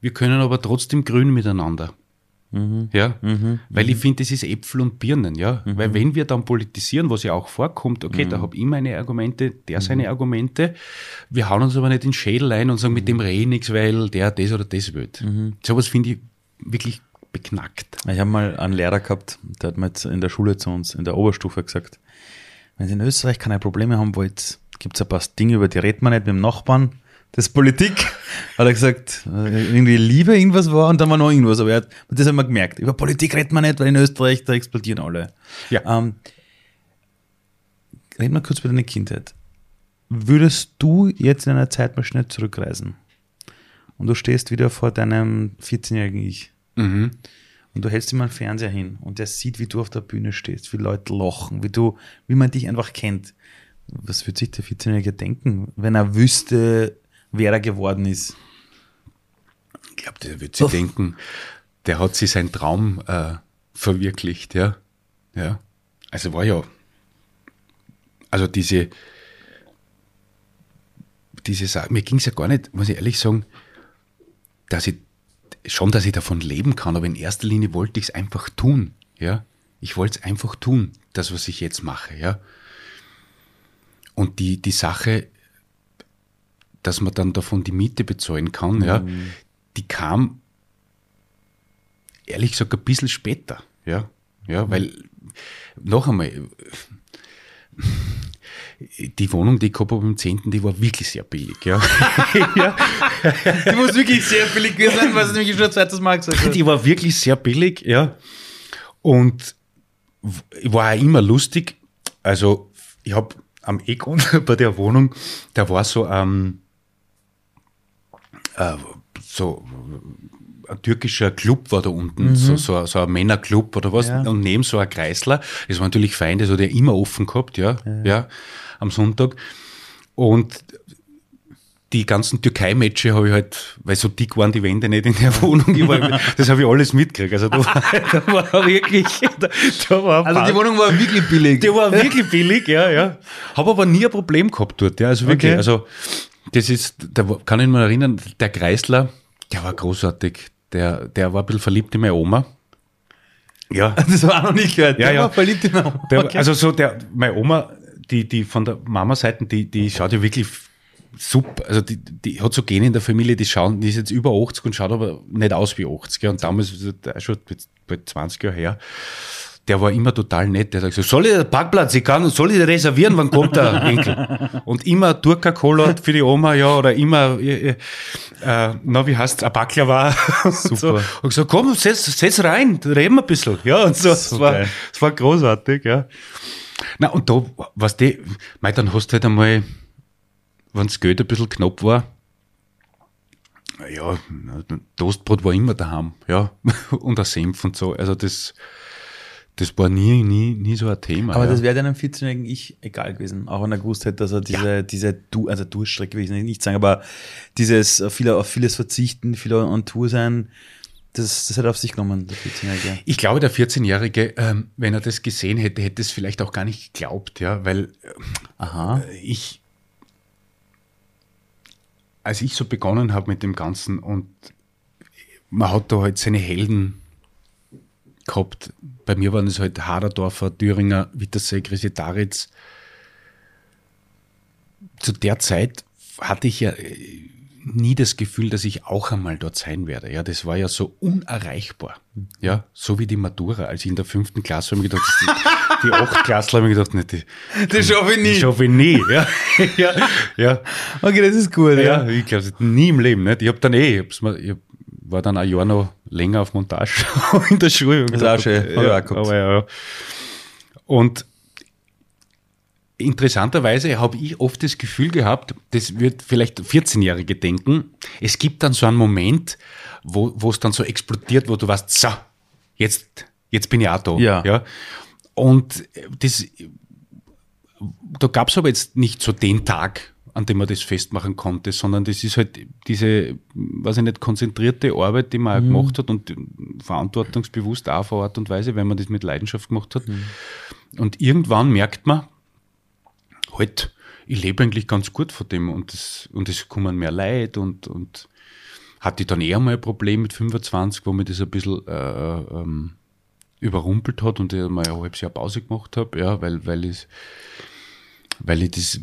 Wir können aber trotzdem grün miteinander. Ja, weil ich finde, das ist Äpfel und Birnen, ja. Weil wenn wir dann politisieren, was ja auch vorkommt, okay, da habe ich meine Argumente, der seine Argumente, wir hauen uns aber nicht in den Schädel ein und sagen, mit dem rede ich nichts, weil der das oder das will. Sowas finde ich wirklich beknackt. Ich habe mal einen Lehrer gehabt, der hat mir jetzt in der Schule zu uns, in der Oberstufe gesagt, wenn Sie in Österreich keine Probleme haben wollt, gibt es ein paar Dinge, über die redet man nicht mit dem Nachbarn. Das Politik. Hat er gesagt, äh, irgendwie Liebe irgendwas war und dann war noch irgendwas. Aber er hat, das haben wir gemerkt. Über Politik redet man nicht, weil in Österreich, da explodieren alle. Ja. Ähm, reden wir kurz über deine Kindheit. Würdest du jetzt in einer Zeit mal schnell zurückreisen und du stehst wieder vor deinem 14-jährigen Ich Mhm. und du hältst ihm einen Fernseher hin und der sieht, wie du auf der Bühne stehst, wie Leute lachen, wie du, wie man dich einfach kennt. Was würde sich der 14-Jährige denken, wenn er wüsste, wer er geworden ist? Ich glaube, der wird sich denken, der hat sich seinen Traum äh, verwirklicht, ja. Ja. Also war ja, also diese, diese Sache, mir ging es ja gar nicht, muss ich ehrlich sagen, dass ich, schon, dass ich davon leben kann, aber in erster Linie wollte ich es einfach tun, ja. Ich wollte es einfach tun, das, was ich jetzt mache, ja. Und die, die Sache, dass man dann davon die Miete bezahlen kann, ja, die kam ehrlich gesagt ein bisschen später, ja, ja, weil noch einmal, die Wohnung, die ich gehabt habe im 10., die war wirklich sehr billig, ja. (laughs) ja. Die muss wirklich sehr billig gewesen sein, was du nämlich schon ein zweites Mal gesagt hast. Die war wirklich sehr billig, ja. Und war auch immer lustig. Also, ich habe am Eckgrund (laughs) bei der Wohnung, da war so, ähm, äh, so ein türkischer Club war da unten, so, so, so ein Männerclub oder was, Ja. und neben so ein Kreisler. Das war natürlich fein, das hat er immer offen gehabt, ja, ja, am Sonntag. Und die ganzen Türkei-Matches habe ich halt, weil so dick waren die Wände nicht in der Wohnung, war, das habe ich alles mitgekriegt. Also da war, (laughs) da war wirklich, da, da war Also die Wohnung war wirklich billig. die war wirklich billig, ja, ja. Habe aber nie ein Problem gehabt dort, ja. Also wirklich, Okay. also das ist, da kann ich mich erinnern, der Kreisler, der war großartig. Der, der war ein bisschen verliebt in meine Oma. Ja. (laughs) Das war auch noch nicht gehört. Ja, Der ja. war verliebt in eine Der, Okay. Also so der, meine Oma, die, die von der Mama-Seite, die, die schaut ja wirklich super, also die, die hat so Gene in der Familie, die schauen, die ist jetzt über 80 und schaut aber nicht aus wie 80. Gell? Und damals, ist schon bald 20 Jahre her, der war immer total nett. Der sagt so, soll ich den Parkplatz, ich kann, soll ich den reservieren, wann kommt der (laughs) Enkel? Und immer Durka-Cola für die Oma, ja, oder immer, äh, äh, na, wie heißt ein Baklava. (laughs) Super. So. Und gesagt, komm, setz, setz rein, reden wir ein bisschen. Ja, und so, So es war, geil. es war großartig, ja. Na, und da, was die, mei, dann hast du halt einmal, wenn das Geld ein bisschen knapp war, ja, Toastbrot war immer daheim, ja, (laughs) und ein Senf und so. Also das, das war nie, nie, nie so ein Thema. Aber ja. das wäre deinem 14-jährigen Ich egal gewesen. Auch wenn er gewusst hätte, dass er diese, diese du also Durststrecke will ich nicht sagen, aber dieses äh, viele, auf vieles verzichten, viel on Tour sein, das, das hat er auf sich genommen, der 14-Jährige. Ich glaube, der 14-Jährige, ähm, wenn er das gesehen hätte, hätte es vielleicht auch gar nicht geglaubt, ja, weil Aha. äh, ich, als ich so begonnen habe mit dem Ganzen und man hat da halt seine Helden gehabt. Bei mir waren es halt Haderdorfer, Thüringer, Wittersee, Grisitaritz. Zu der Zeit hatte ich ja äh, nie das Gefühl, dass ich auch einmal dort sein werde. Ja, das war ja so unerreichbar. Ja, so wie die Matura. Als ich in der fünften Klasse habe ich gedacht, das- die, die Achtklässler haben gedacht, nicht, die, Das schaffe ich nie. schaffe ich nie. Ja, (laughs) ja, ja. Okay, das ist gut, Ja, ja. ich glaube, nie im Leben. Nicht? Ich habe dann eh, ich, ich war dann ein Jahr noch länger auf Montage (laughs) in der Schule. Das ist auch schön, Ja, aber ja. Und interessanterweise habe ich oft das Gefühl gehabt, das wird vielleicht 14-Jährige denken, es gibt dann so einen Moment, wo wo es dann so explodiert, wo du weißt, so, jetzt, jetzt bin ich auch da. Ja. ja. Und das, da gab es aber jetzt nicht so den Tag, an dem man das festmachen konnte, sondern das ist halt diese, weiß ich nicht, konzentrierte Arbeit, die man auch gemacht hat und verantwortungsbewusst auch eine Art und Weise, wenn man das mit Leidenschaft gemacht hat. Und irgendwann merkt man, halt, ich lebe eigentlich ganz gut von dem und es, und es kommen mehr Leid und, und hatte ich dann eher mal ein Problem mit 25, wo mir das ein bisschen äh, ähm, überrumpelt hat und ich mal ein halbes Jahr Pause gemacht habe, ja, weil, weil ich, weil ich das,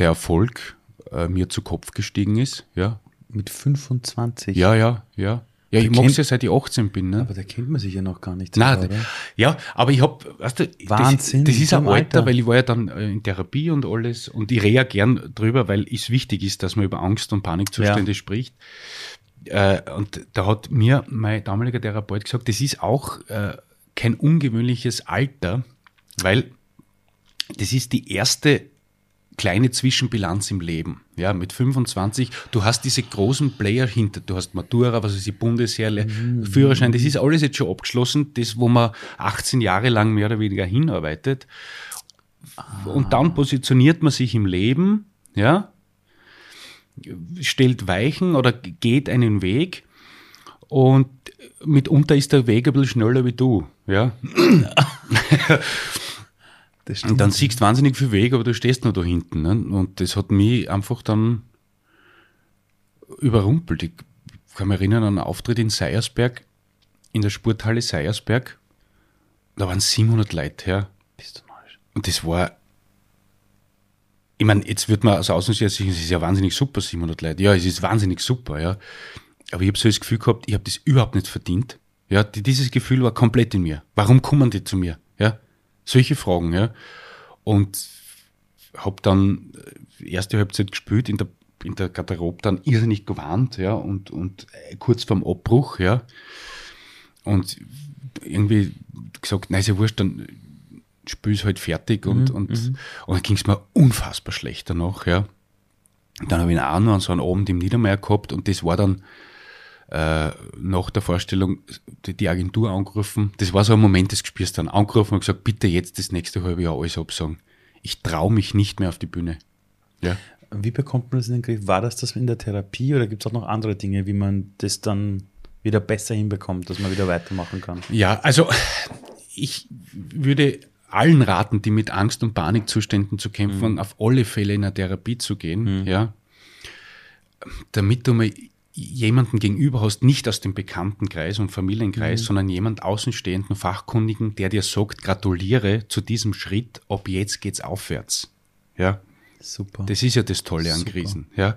der Erfolg äh, mir zu Kopf gestiegen ist, ja. Mit 25. Ja, ja, ja. Ja, ich Der mache kennt- es ja seit ich 18 bin, ne? Aber da kennt man sich ja noch gar nicht. Nein, oder? ja, aber ich habe, weißt du, Wahnsinn, das, das ist in ein Alter, Alter. weil ich war ja dann äh, in Therapie und alles und ich rede ja gern drüber, weil es wichtig ist, dass man über Angst und Panikzustände Ja. spricht. Äh, und da hat mir mein damaliger Therapeut gesagt, das ist auch äh, kein ungewöhnliches Alter, weil das ist die erste kleine Zwischenbilanz im Leben. Ja, mit 25, du hast diese großen Player hinter, du hast Matura, was ist die Bundesheer, Führerschein, das ist alles jetzt schon abgeschlossen, das, wo man 18 Jahre lang mehr oder weniger hinarbeitet. Und dann positioniert man sich im Leben, ja, stellt Weichen oder geht einen Weg und mitunter ist der Weg ein bisschen schneller wie du, ja. (laughs) Das stimmt. Und dann siehst du wahnsinnig viel Weg, aber du stehst nur da hinten. Ne? Und das hat mich einfach dann überrumpelt. Ich kann mich erinnern an einen Auftritt in Seiersberg, in der Sporthalle Seiersberg. Da waren 700 Leute her. Bist du narrisch? Und das war, ich meine, jetzt wird man aus Außenseher sagen, es ist ja wahnsinnig super, 700 Leute. Ja, es ist wahnsinnig super, ja. Aber ich habe so das Gefühl gehabt, ich habe das überhaupt nicht verdient. Ja, die, dieses Gefühl war komplett in mir. Warum kommen die zu mir? Solche Fragen, ja. Und habe dann äh, erste Halbzeit gespielt, in der, in der Garderobe dann irrsinnig gewarnt, ja, und, und äh, kurz vorm Abbruch, ja. Und irgendwie gesagt, nein, ist ja wurscht, dann spiel es halt fertig und, und, und dann ging es mir unfassbar schlecht danach, ja. Dann habe ich auch noch so einen Abend im Niedermeyer gehabt und das war dann äh, nach der Vorstellung die, die Agentur angerufen. Das war so ein Moment des Gespürs dann angerufen und gesagt, bitte jetzt das nächste halbe Jahr alles absagen. Ich traue mich nicht mehr auf die Bühne. Ja. Wie bekommt man das in den Griff? War das das in der Therapie oder gibt es auch noch andere Dinge, wie man das dann wieder besser hinbekommt, dass man wieder weitermachen kann? Ja, also ich würde allen raten, die mit Angst und Panikzuständen zu kämpfen, auf alle Fälle in eine Therapie zu gehen, ja, damit du mal jemanden gegenüber hast, nicht aus dem Bekanntenkreis und Familienkreis, sondern jemand außenstehenden Fachkundigen, der dir sagt, gratuliere zu diesem Schritt, ab jetzt geht's aufwärts. Ja, Super. das ist ja das Tolle an Super. Krisen. Ja.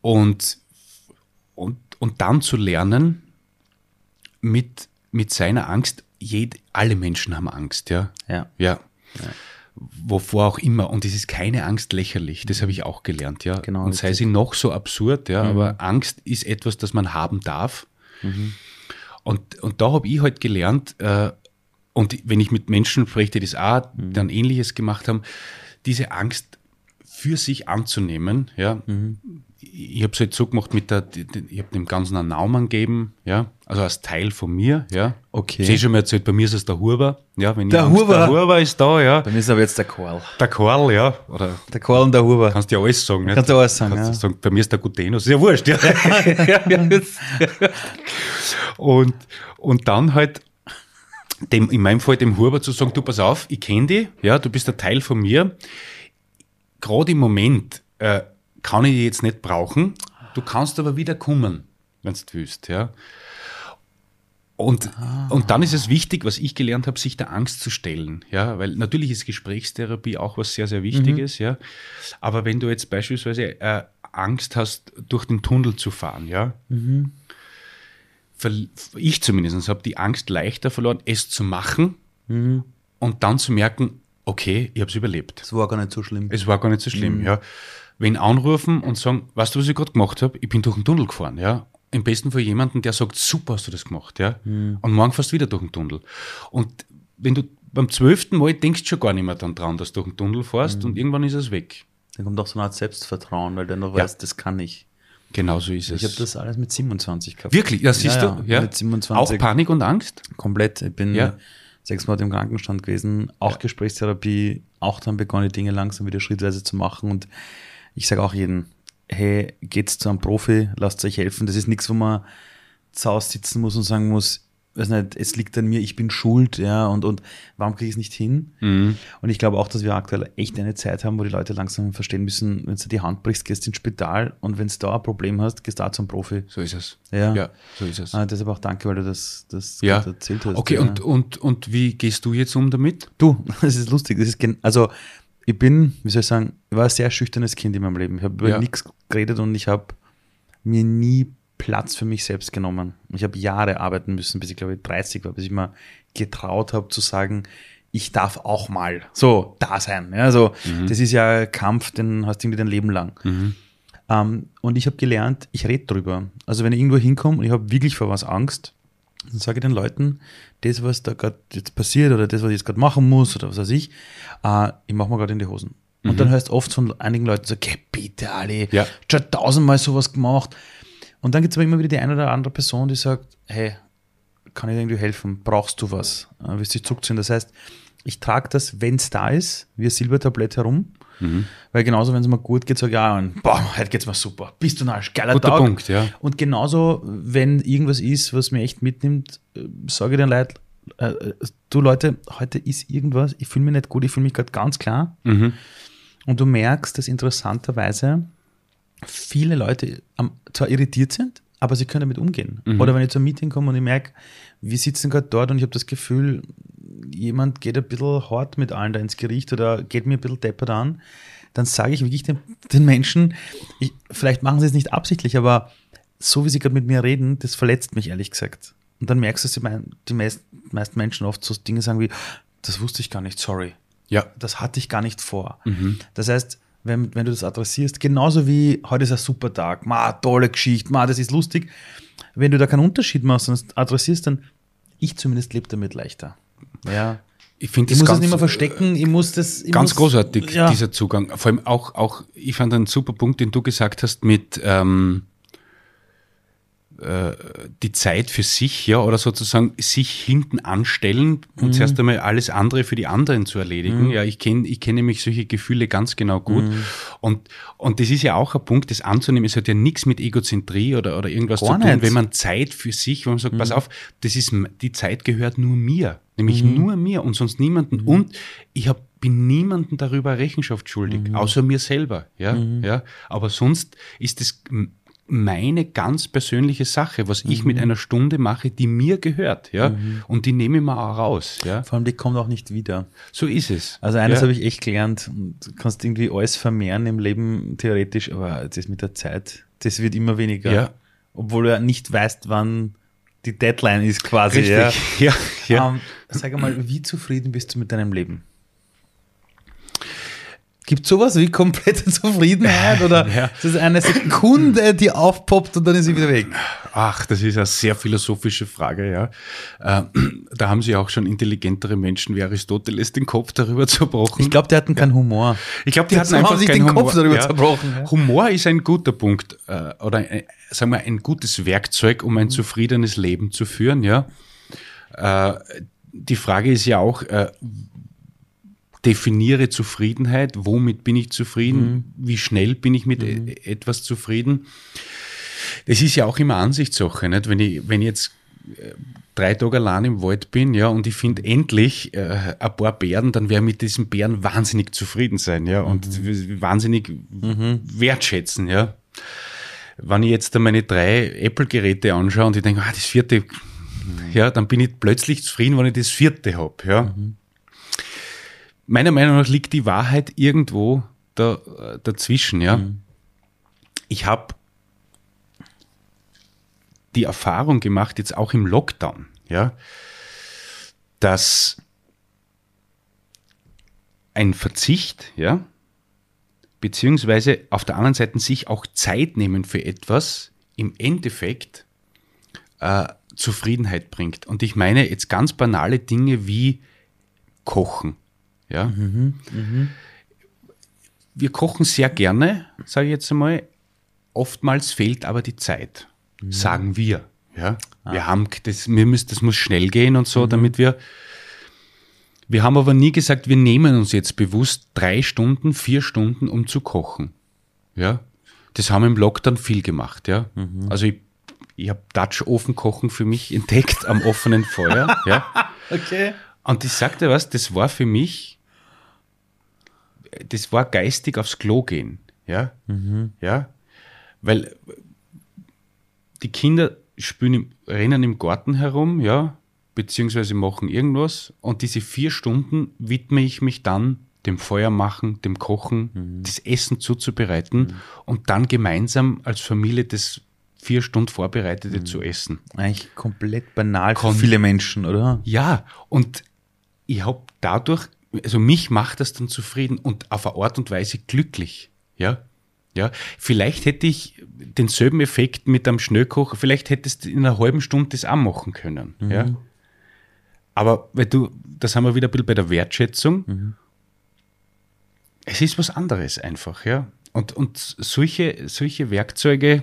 Und, und, und dann zu lernen, mit, mit seiner Angst, jed, alle Menschen haben Angst, ja. ja. Ja. Wovor auch immer. Und es ist keine Angst lächerlich. Das habe ich auch gelernt, ja. Genau, Und sei richtig. sie noch so absurd, ja. Aber Angst ist etwas, das man haben darf. Und, und da habe ich halt gelernt, äh, und wenn ich mit Menschen spreche, die das auch dann Ähnliches gemacht haben, diese Angst für sich anzunehmen, ja. Ich habe es halt so gemacht mit der, ich habe dem Ganzen einen Namen gegeben, ja, also als Teil von mir, ja. Okay. Ich sehe schon mal erzählt, bei mir ist es der Huber, ja, wenn ich Der Angst- Huber? der Huber ist da, ja. Bei mir ist aber jetzt der Karl. Der Karl, ja, oder Der Karl und der Huber. kannst du ja alles sagen, nicht? Kannst du alles sagen, Kannst ja. sagen, bei mir ist der Gutenus, ist ja wurscht, ja. (laughs) und, und dann halt dem, in meinem Fall dem Huber zu sagen, du pass auf, ich kenne dich, ja, du bist ein Teil von mir. Gerade im Moment äh, kann ich jetzt nicht brauchen, du kannst aber wieder kommen, wenn du willst, ja. Und, und dann ist es wichtig, was ich gelernt habe, sich der Angst zu stellen. Ja, weil natürlich ist Gesprächstherapie auch was sehr, sehr Wichtiges, ja. Aber wenn du jetzt beispielsweise äh, Angst hast, durch den Tunnel zu fahren, ja, verl- ich zumindest habe die Angst leichter verloren, es zu machen und dann zu merken, okay, ich habe es überlebt. Das war gar nicht so schlimm. Es war gar nicht so schlimm, ja. Wenn anrufen und sagen, weißt du, was ich gerade gemacht habe? Ich bin durch den Tunnel gefahren, ja. Im besten Fall jemanden, der sagt, super hast du das gemacht, ja. Und morgen fährst du wieder durch den Tunnel. Und wenn du beim zwölften Mal denkst du schon gar nicht mehr dann dran, dass du durch den Tunnel fährst und irgendwann ist es weg. Da kommt auch so eine Art Selbstvertrauen, weil der noch Ja. weiß, das kann ich. Genau so ist es. Ich habe das alles mit 27 gehabt. Wirklich, ja, siehst Ja, du? ja, Ja. mit 27. Auch Panik und Angst? Komplett. Ich bin Ja. sechs Monate im Krankenstand gewesen, auch Gesprächstherapie, auch dann begonnen, die Dinge langsam wieder schrittweise zu machen. Und ich sage auch jedem, hey, geht's zu einem Profi, lasst euch helfen. Das ist nichts, wo man zu Hause sitzen muss und sagen muss, weiß nicht, es liegt an mir, ich bin schuld, ja, und, und warum kriege ich es nicht hin? Und ich glaube auch, dass wir aktuell echt eine Zeit haben, wo die Leute langsam verstehen müssen, wenn du die Hand brichst, gehst ins Spital und wenn du da ein Problem hast, gehst da zum Profi. So ist es. Ja. Ja, so ist es. Ah, deshalb auch danke, weil du das, das ja. erzählt hast. Okay, ja. und, und, und wie gehst du jetzt um damit? Du, (laughs) das ist lustig. Das ist also ich bin, wie soll ich sagen, ich war ein sehr schüchternes Kind in meinem Leben. Ich habe über Ja. nichts geredet und ich habe mir nie Platz für mich selbst genommen. Ich habe Jahre arbeiten müssen, bis ich glaube ich 30 war, bis ich mal getraut habe zu sagen, ich darf auch mal so da sein. Ja, also das ist ja ein Kampf, den hast du irgendwie dein Leben lang. Ähm, und ich habe gelernt, ich rede drüber. Also wenn ich irgendwo hinkomme und ich habe wirklich vor was Angst, dann sage ich den Leuten, das, was da gerade jetzt passiert oder das, was ich jetzt gerade machen muss oder was weiß ich, äh, ich mache mir gerade in die Hosen. Und dann hörst du oft von einigen Leuten so, okay, bitte, Ali, Ja. schon tausendmal sowas gemacht. Und dann gibt es aber immer wieder die eine oder andere Person, die sagt, hey, kann ich dir irgendwie helfen? Brauchst du was? Äh, willst du dich zurückziehen? Das heißt, ich trage das, wenn es da ist, wie ein Silbertablett herum. Mhm. Weil genauso, wenn es mir gut geht, sage ich, ja, und, boah, heute geht's mir super. Bist du ein Arsch, geiler Guter Tag. Punkt, ja. Und genauso, wenn irgendwas ist, was mir echt mitnimmt, äh, sage ich den Leuten, äh, äh, du Leute, heute ist irgendwas, ich fühle mich nicht gut, ich fühle mich gerade ganz klar. Mhm. Und du merkst, dass interessanterweise viele Leute am, zwar irritiert sind, aber sie können damit umgehen. Mhm. Oder wenn ich zum Meeting komme und ich merke, wir sitzen gerade dort und ich habe das Gefühl, jemand geht ein bisschen hart mit allen da ins Gericht oder geht mir ein bisschen deppert an, dann sage ich wirklich den, den Menschen, ich, vielleicht machen sie es nicht absichtlich, aber so wie sie gerade mit mir reden, das verletzt mich ehrlich gesagt. Und dann merkst du, dass die, mein- die meist, meisten Menschen oft so Dinge sagen wie, das wusste ich gar nicht, sorry. Ja. Das hatte ich gar nicht vor. Das heißt, wenn, wenn du das adressierst, genauso wie heute ist ein super Tag, ma, tolle Geschichte, ma, das ist lustig. Wenn du da keinen Unterschied machst und es adressierst, dann ich zumindest lebe damit leichter. Ja. Ich finde Ich muss ganz, das nicht mehr verstecken, ich muss das. Ich ganz muss, großartig, Ja. dieser Zugang. Vor allem auch, auch, ich fand einen super Punkt, den du gesagt hast mit ähm, äh, die Zeit für sich, ja, oder sozusagen sich hinten anstellen und Mhm. zuerst einmal alles andere für die anderen zu erledigen. Ja, ich kenne ich kenne nämlich solche Gefühle ganz genau gut. Mhm. Und, und das ist ja auch ein Punkt, das anzunehmen, es hat ja nichts mit Egozentrie oder, oder irgendwas Gar zu tun, nicht. Mhm. wenn man Zeit für sich, wenn man sagt, pass auf, das ist, die Zeit gehört nur mir, nämlich Mhm. nur mir und sonst niemanden. Und ich hab, bin niemandem darüber Rechenschaft schuldig, Mhm. außer mir selber. Ja, ja. Aber sonst ist es m- meine ganz persönliche Sache, was ich Mhm. mit einer Stunde mache, die mir gehört, ja, und die nehme ich mir auch raus, ja. Vor allem, die kommt auch nicht wieder. So ist es. Also eines ja. habe ich echt gelernt. Du kannst irgendwie alles vermehren im Leben, theoretisch, aber das mit der Zeit, das wird immer weniger. Ja. Obwohl du ja nicht weißt, wann die Deadline ist quasi. Richtig. Ja. (laughs) Ja, ja. Ähm, sag einmal, wie zufrieden bist du mit deinem Leben? Gibt sowas wie komplette (laughs) Zufriedenheit oder (laughs) Ja. ist das eine Sekunde, die aufpoppt und dann ist sie wieder weg? Ach, das ist eine sehr philosophische Frage, ja. Äh, (clears throat) da haben sich auch schon intelligentere Menschen wie Aristoteles den Kopf darüber zerbrochen. Ich glaube, die hatten keinen Humor. Ich glaube, die hatten Jetzt haben einfach sich keinen den Humor. Kopf darüber zerbrochen, ja. Humor ist ein guter Punkt äh, oder ein, sagen wir ein gutes Werkzeug, um ein Mhm. zufriedenes Leben zu führen. Ja, äh, die Frage ist ja auch. Äh, Definiere Zufriedenheit, womit bin ich zufrieden, Mhm. wie schnell bin ich mit e etwas zufrieden. Das ist ja auch immer Ansichtssache, nicht? Wenn ich, wenn ich jetzt äh, drei Tage allein im Wald bin, ja, und ich finde endlich äh, ein paar Bären, dann werde ich mit diesen Bären wahnsinnig zufrieden sein, ja, und wahnsinnig wertschätzen, ja. Wenn ich jetzt meine drei Apple-Geräte anschaue und ich denke, ah, das vierte, ja, dann bin ich plötzlich zufrieden, wenn ich das vierte habe, ja. Meiner Meinung nach liegt die Wahrheit irgendwo da, äh, dazwischen, ja. Ich habe die Erfahrung gemacht, jetzt auch im Lockdown, ja, dass ein Verzicht, ja, beziehungsweise auf der anderen Seite sich auch Zeit nehmen für etwas im Endeffekt äh, Zufriedenheit bringt. Und ich meine jetzt ganz banale Dinge wie Kochen. Ja? Wir kochen sehr gerne, sage ich jetzt einmal. Oftmals fehlt aber die Zeit, sagen wir. Ja? Wir haben das, wir müssen, das muss schnell gehen und so, damit wir. Wir haben aber nie gesagt, wir nehmen uns jetzt bewusst drei Stunden, vier Stunden, um zu kochen. Ja, das haben wir im Lockdown viel gemacht. Ja, also ich, ich habe Dutch Ofenkochen für mich entdeckt am offenen Feuer. ja, (laughs) Okay. und ich sagte was, das war für mich, das war geistig aufs Klo gehen. Ja, ja, weil die Kinder spielen, im, rennen im Garten herum, ja, beziehungsweise machen irgendwas und diese vier Stunden widme ich mich dann dem Feuer machen, dem Kochen, das Essen zuzubereiten und dann gemeinsam als Familie das vier Stunden Vorbereitete zu essen. Eigentlich komplett banal für Kon- viele Menschen, oder? Ja, und ich habe dadurch, also mich macht das dann zufrieden und auf eine Art und Weise glücklich. Ja, ja. Vielleicht hätte ich denselben Effekt mit einem Schnellkocher, vielleicht hättest du in einer halben Stunde das auch machen können. Ja. Aber weil du, das haben wir wieder ein bisschen bei der Wertschätzung. Es ist was anderes einfach, ja. Und, und solche, solche Werkzeuge,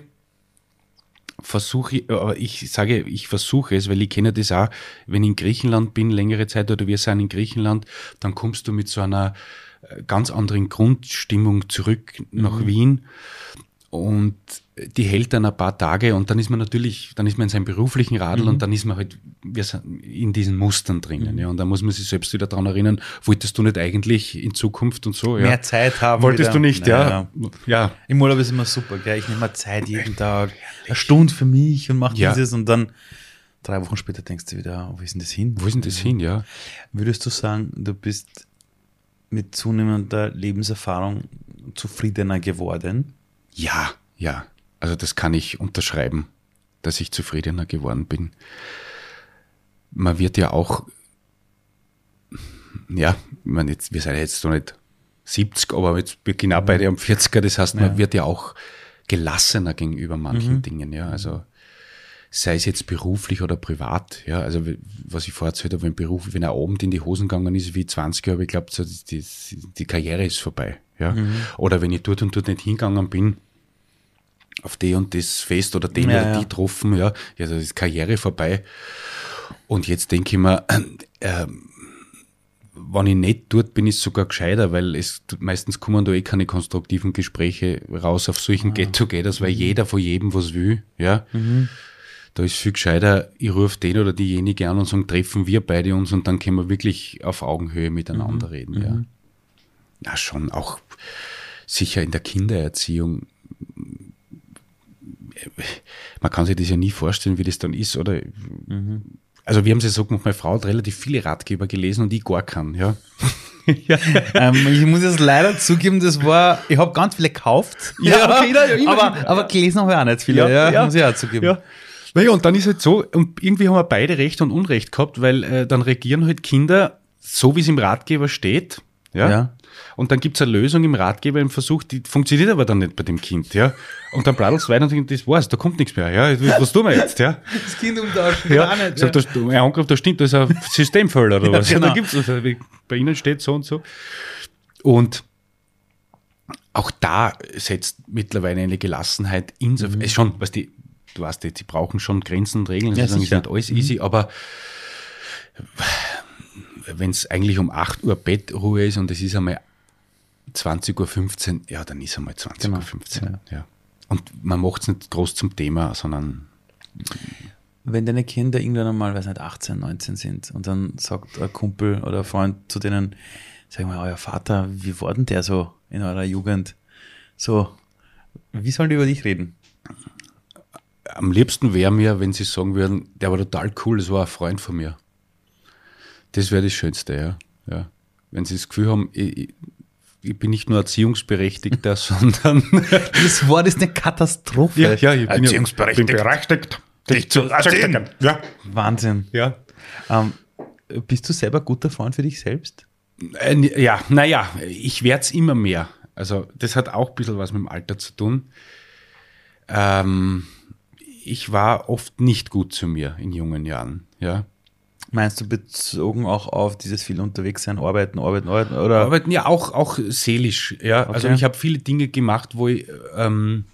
versuche ich, aber ich sage, ich versuche es, weil ich kenne das auch, wenn ich in Griechenland bin, längere Zeit oder wir sind in Griechenland, dann kommst du mit so einer äh, ganz anderen Grundstimmung zurück nach Wien und die hält dann ein paar Tage und dann ist man natürlich, dann ist man in seinem beruflichen Radl und dann ist man halt in diesen Mustern drinnen, ja, und da muss man sich selbst wieder daran erinnern, wolltest du nicht eigentlich in Zukunft und so, ja. Mehr Zeit haben. Wolltest wieder. du nicht, ja. Ja, Im Urlaub ist immer super, gell? Ich nehme mir Zeit jeden Tag, eine Stunde für mich und mache Ja. dieses und dann drei Wochen später denkst du wieder, wo ist denn das hin? wo ist denn das hin, ja? Würdest du sagen, du bist mit zunehmender Lebenserfahrung zufriedener geworden? Ja, ja. Also das kann ich unterschreiben, dass ich zufriedener geworden bin. Man wird ja auch ja, ich meine, jetzt, wir sind ja jetzt noch nicht 70, aber jetzt genau beide am 40er, das heißt, man Ja. wird ja auch gelassener gegenüber manchen Mhm. Dingen, ja, also sei es jetzt beruflich oder privat, ja, also was ich vorher erzählt habe, wenn Beruf, wenn er Abend in die Hosen gegangen ist, wie 20 habe, ich glaube, so die, die, die Karriere ist vorbei, ja, Mhm. oder wenn ich dort und dort nicht hingegangen bin, auf die und das Fest oder den Ja, oder ja. die getroffen, ja, ja, da ist Karriere vorbei. Und jetzt denke ich mir, (clears throat) äh, wenn ich nicht dort bin, ist es sogar gescheiter, weil es meistens kommen da eh keine konstruktiven Gespräche raus auf Ah. solchen Get-Togethers, Mhm. weil jeder von jedem was will, ja. Da ist viel gescheiter, ich rufe den oder diejenige an und sagen, treffen wir beide uns und dann können wir wirklich auf Augenhöhe miteinander Mhm. reden, ja. Na schon, auch sicher in der Kindererziehung man kann sich das ja nie vorstellen, wie das dann ist, oder? Also wir haben es ja so gemacht, meine Frau hat relativ viele Ratgeber gelesen und ich gar keinen, ja. (laughs) ähm, ich muss jetzt leider zugeben, das war, ich habe ganz viele gekauft. (laughs) Ja, okay, (laughs) ja, aber, aber gelesen habe ich auch nicht viele, ja, muss ich auch zugeben. Ja. Naja, und dann ist halt so, und irgendwie haben wir beide Recht und Unrecht gehabt, weil äh, dann regieren halt Kinder so, wie es im Ratgeber steht. Ja. Ja. Und dann gibt's eine Lösung im Ratgeber im Versuch, die funktioniert aber dann nicht bei dem Kind, ja. Und dann es weiter und denkt, das war's, da kommt nichts mehr, ja. Was tun wir jetzt, ja? Das Kind umtauschen, Ja, sagt, da, ein Angriff, da stimmt, da ist ein Systemfehler oder (laughs) was. Ja, genau. da gibt's also, bei Ihnen steht so und so. Und auch da setzt mittlerweile eine Gelassenheit insofern, ist schon, was die, du weißt jetzt, sie brauchen schon Grenzen und Regeln, Ja, ist nicht alles easy, aber wenn es eigentlich um 8 Uhr Bettruhe ist und es ist einmal 20.15 Uhr, ja, dann ist einmal 20.15 Genau. Uhr. Ja. Und man macht es nicht groß zum Thema, sondern Wenn deine Kinder irgendwann einmal, weiß nicht, 18, 19 sind und dann sagt ein Kumpel oder ein Freund zu denen, sag mal, euer Vater, wie war denn der so in eurer Jugend? So, wie sollen die über dich reden? am liebsten wäre mir, wenn sie sagen würden, der war total cool, das war ein Freund von mir. Das wäre das Schönste, ja. ja. Wenn sie das Gefühl haben, ich, ich- bin nicht nur Erziehungsberechtigter, (laughs) sondern (laughs) Das Wort ist eine Katastrophe. ja, ja, ich bin Erziehungsberechtigt. bin berechtigt, dich zu erziehen. Ja. Wahnsinn. Ja. Ähm, bist du selber guter Freund für dich selbst? Äh, ja, naja, ich werde es immer mehr. Also das hat auch ein bisschen was mit dem Alter zu tun. Ähm, ich war oft nicht gut zu mir in jungen Jahren, ja. Meinst du bezogen auch auf dieses viel unterwegs sein, arbeiten, arbeiten, arbeiten? Oder? Arbeiten ja auch, auch seelisch, ja. Also Okay. ich habe viele Dinge gemacht, wo ich, ähm,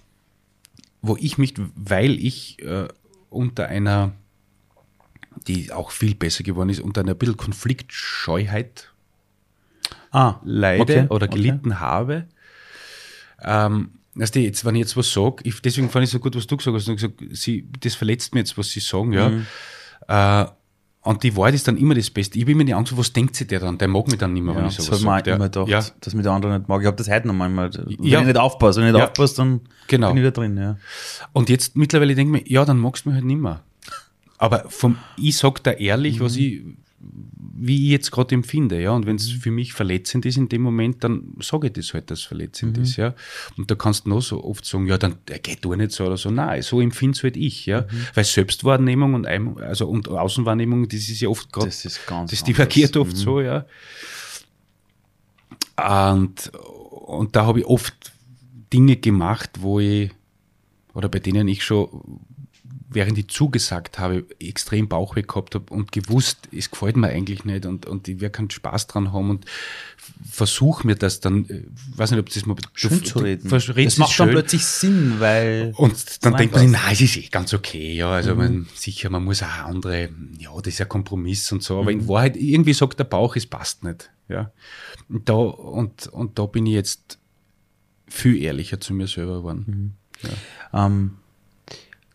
wo ich mich, weil ich äh, unter einer, die auch viel besser geworden ist, unter einer bisschen Konfliktscheuheit ah, leide okay, oder okay. gelitten habe. Ähm, weißt du, jetzt, wenn ich jetzt was sage, ich, deswegen fand ich so gut, was du gesagt hast, du gesagt, sie, das verletzt mir jetzt, was sie sagen, ja. Mhm. Äh, und die Wahrheit ist dann immer das Beste. Ich habe immer die Angst, was denkt sich der dann? Der mag mich dann nicht mehr, Ja, wenn ich das sowas habe ich mir sage. immer gedacht, ja, dass mir der andere nicht mag. Ich habe das heute noch manchmal. Wenn Ja. ich nicht aufpasse, wenn ich nicht Ja. aufpasse, dann Genau. bin ich wieder drin. Ja. Und jetzt mittlerweile denke ich mir, ja, dann magst du mich halt nicht mehr. Aber vom, ich sag da ehrlich, was ich, wie ich jetzt gerade empfinde, ja. Und wenn es für mich verletzend ist in dem Moment, dann sage ich das halt, dass es verletzend ist, ja. Und da kannst du noch so oft sagen, ja, dann der geht du nicht so oder so. Nein, so empfinde es halt ich, ja. Weil Selbstwahrnehmung und, also, und Außenwahrnehmung, das ist ja oft gerade, Das ist ganz das anders. divergiert oft so, ja. Und, und da habe ich oft Dinge gemacht, wo ich, oder bei denen ich schon, während ich zugesagt habe, extrem Bauchweh gehabt habe und gewusst, es gefällt mir eigentlich nicht und, und ich werde keinen Spaß dran haben und versuche mir das dann, äh, weiß nicht, ob das mal Schön zu reden. Das redest macht dann schön. plötzlich Sinn, weil. Und dann denkt man sich, nein, es ist eh ganz okay, ja. Also man, sicher, man muss auch andere, ja, das ist ja Kompromiss und so, aber in Wahrheit, irgendwie sagt der Bauch, es passt nicht. Ja. Und da, und, und da bin ich jetzt viel ehrlicher zu mir selber geworden. Ähm,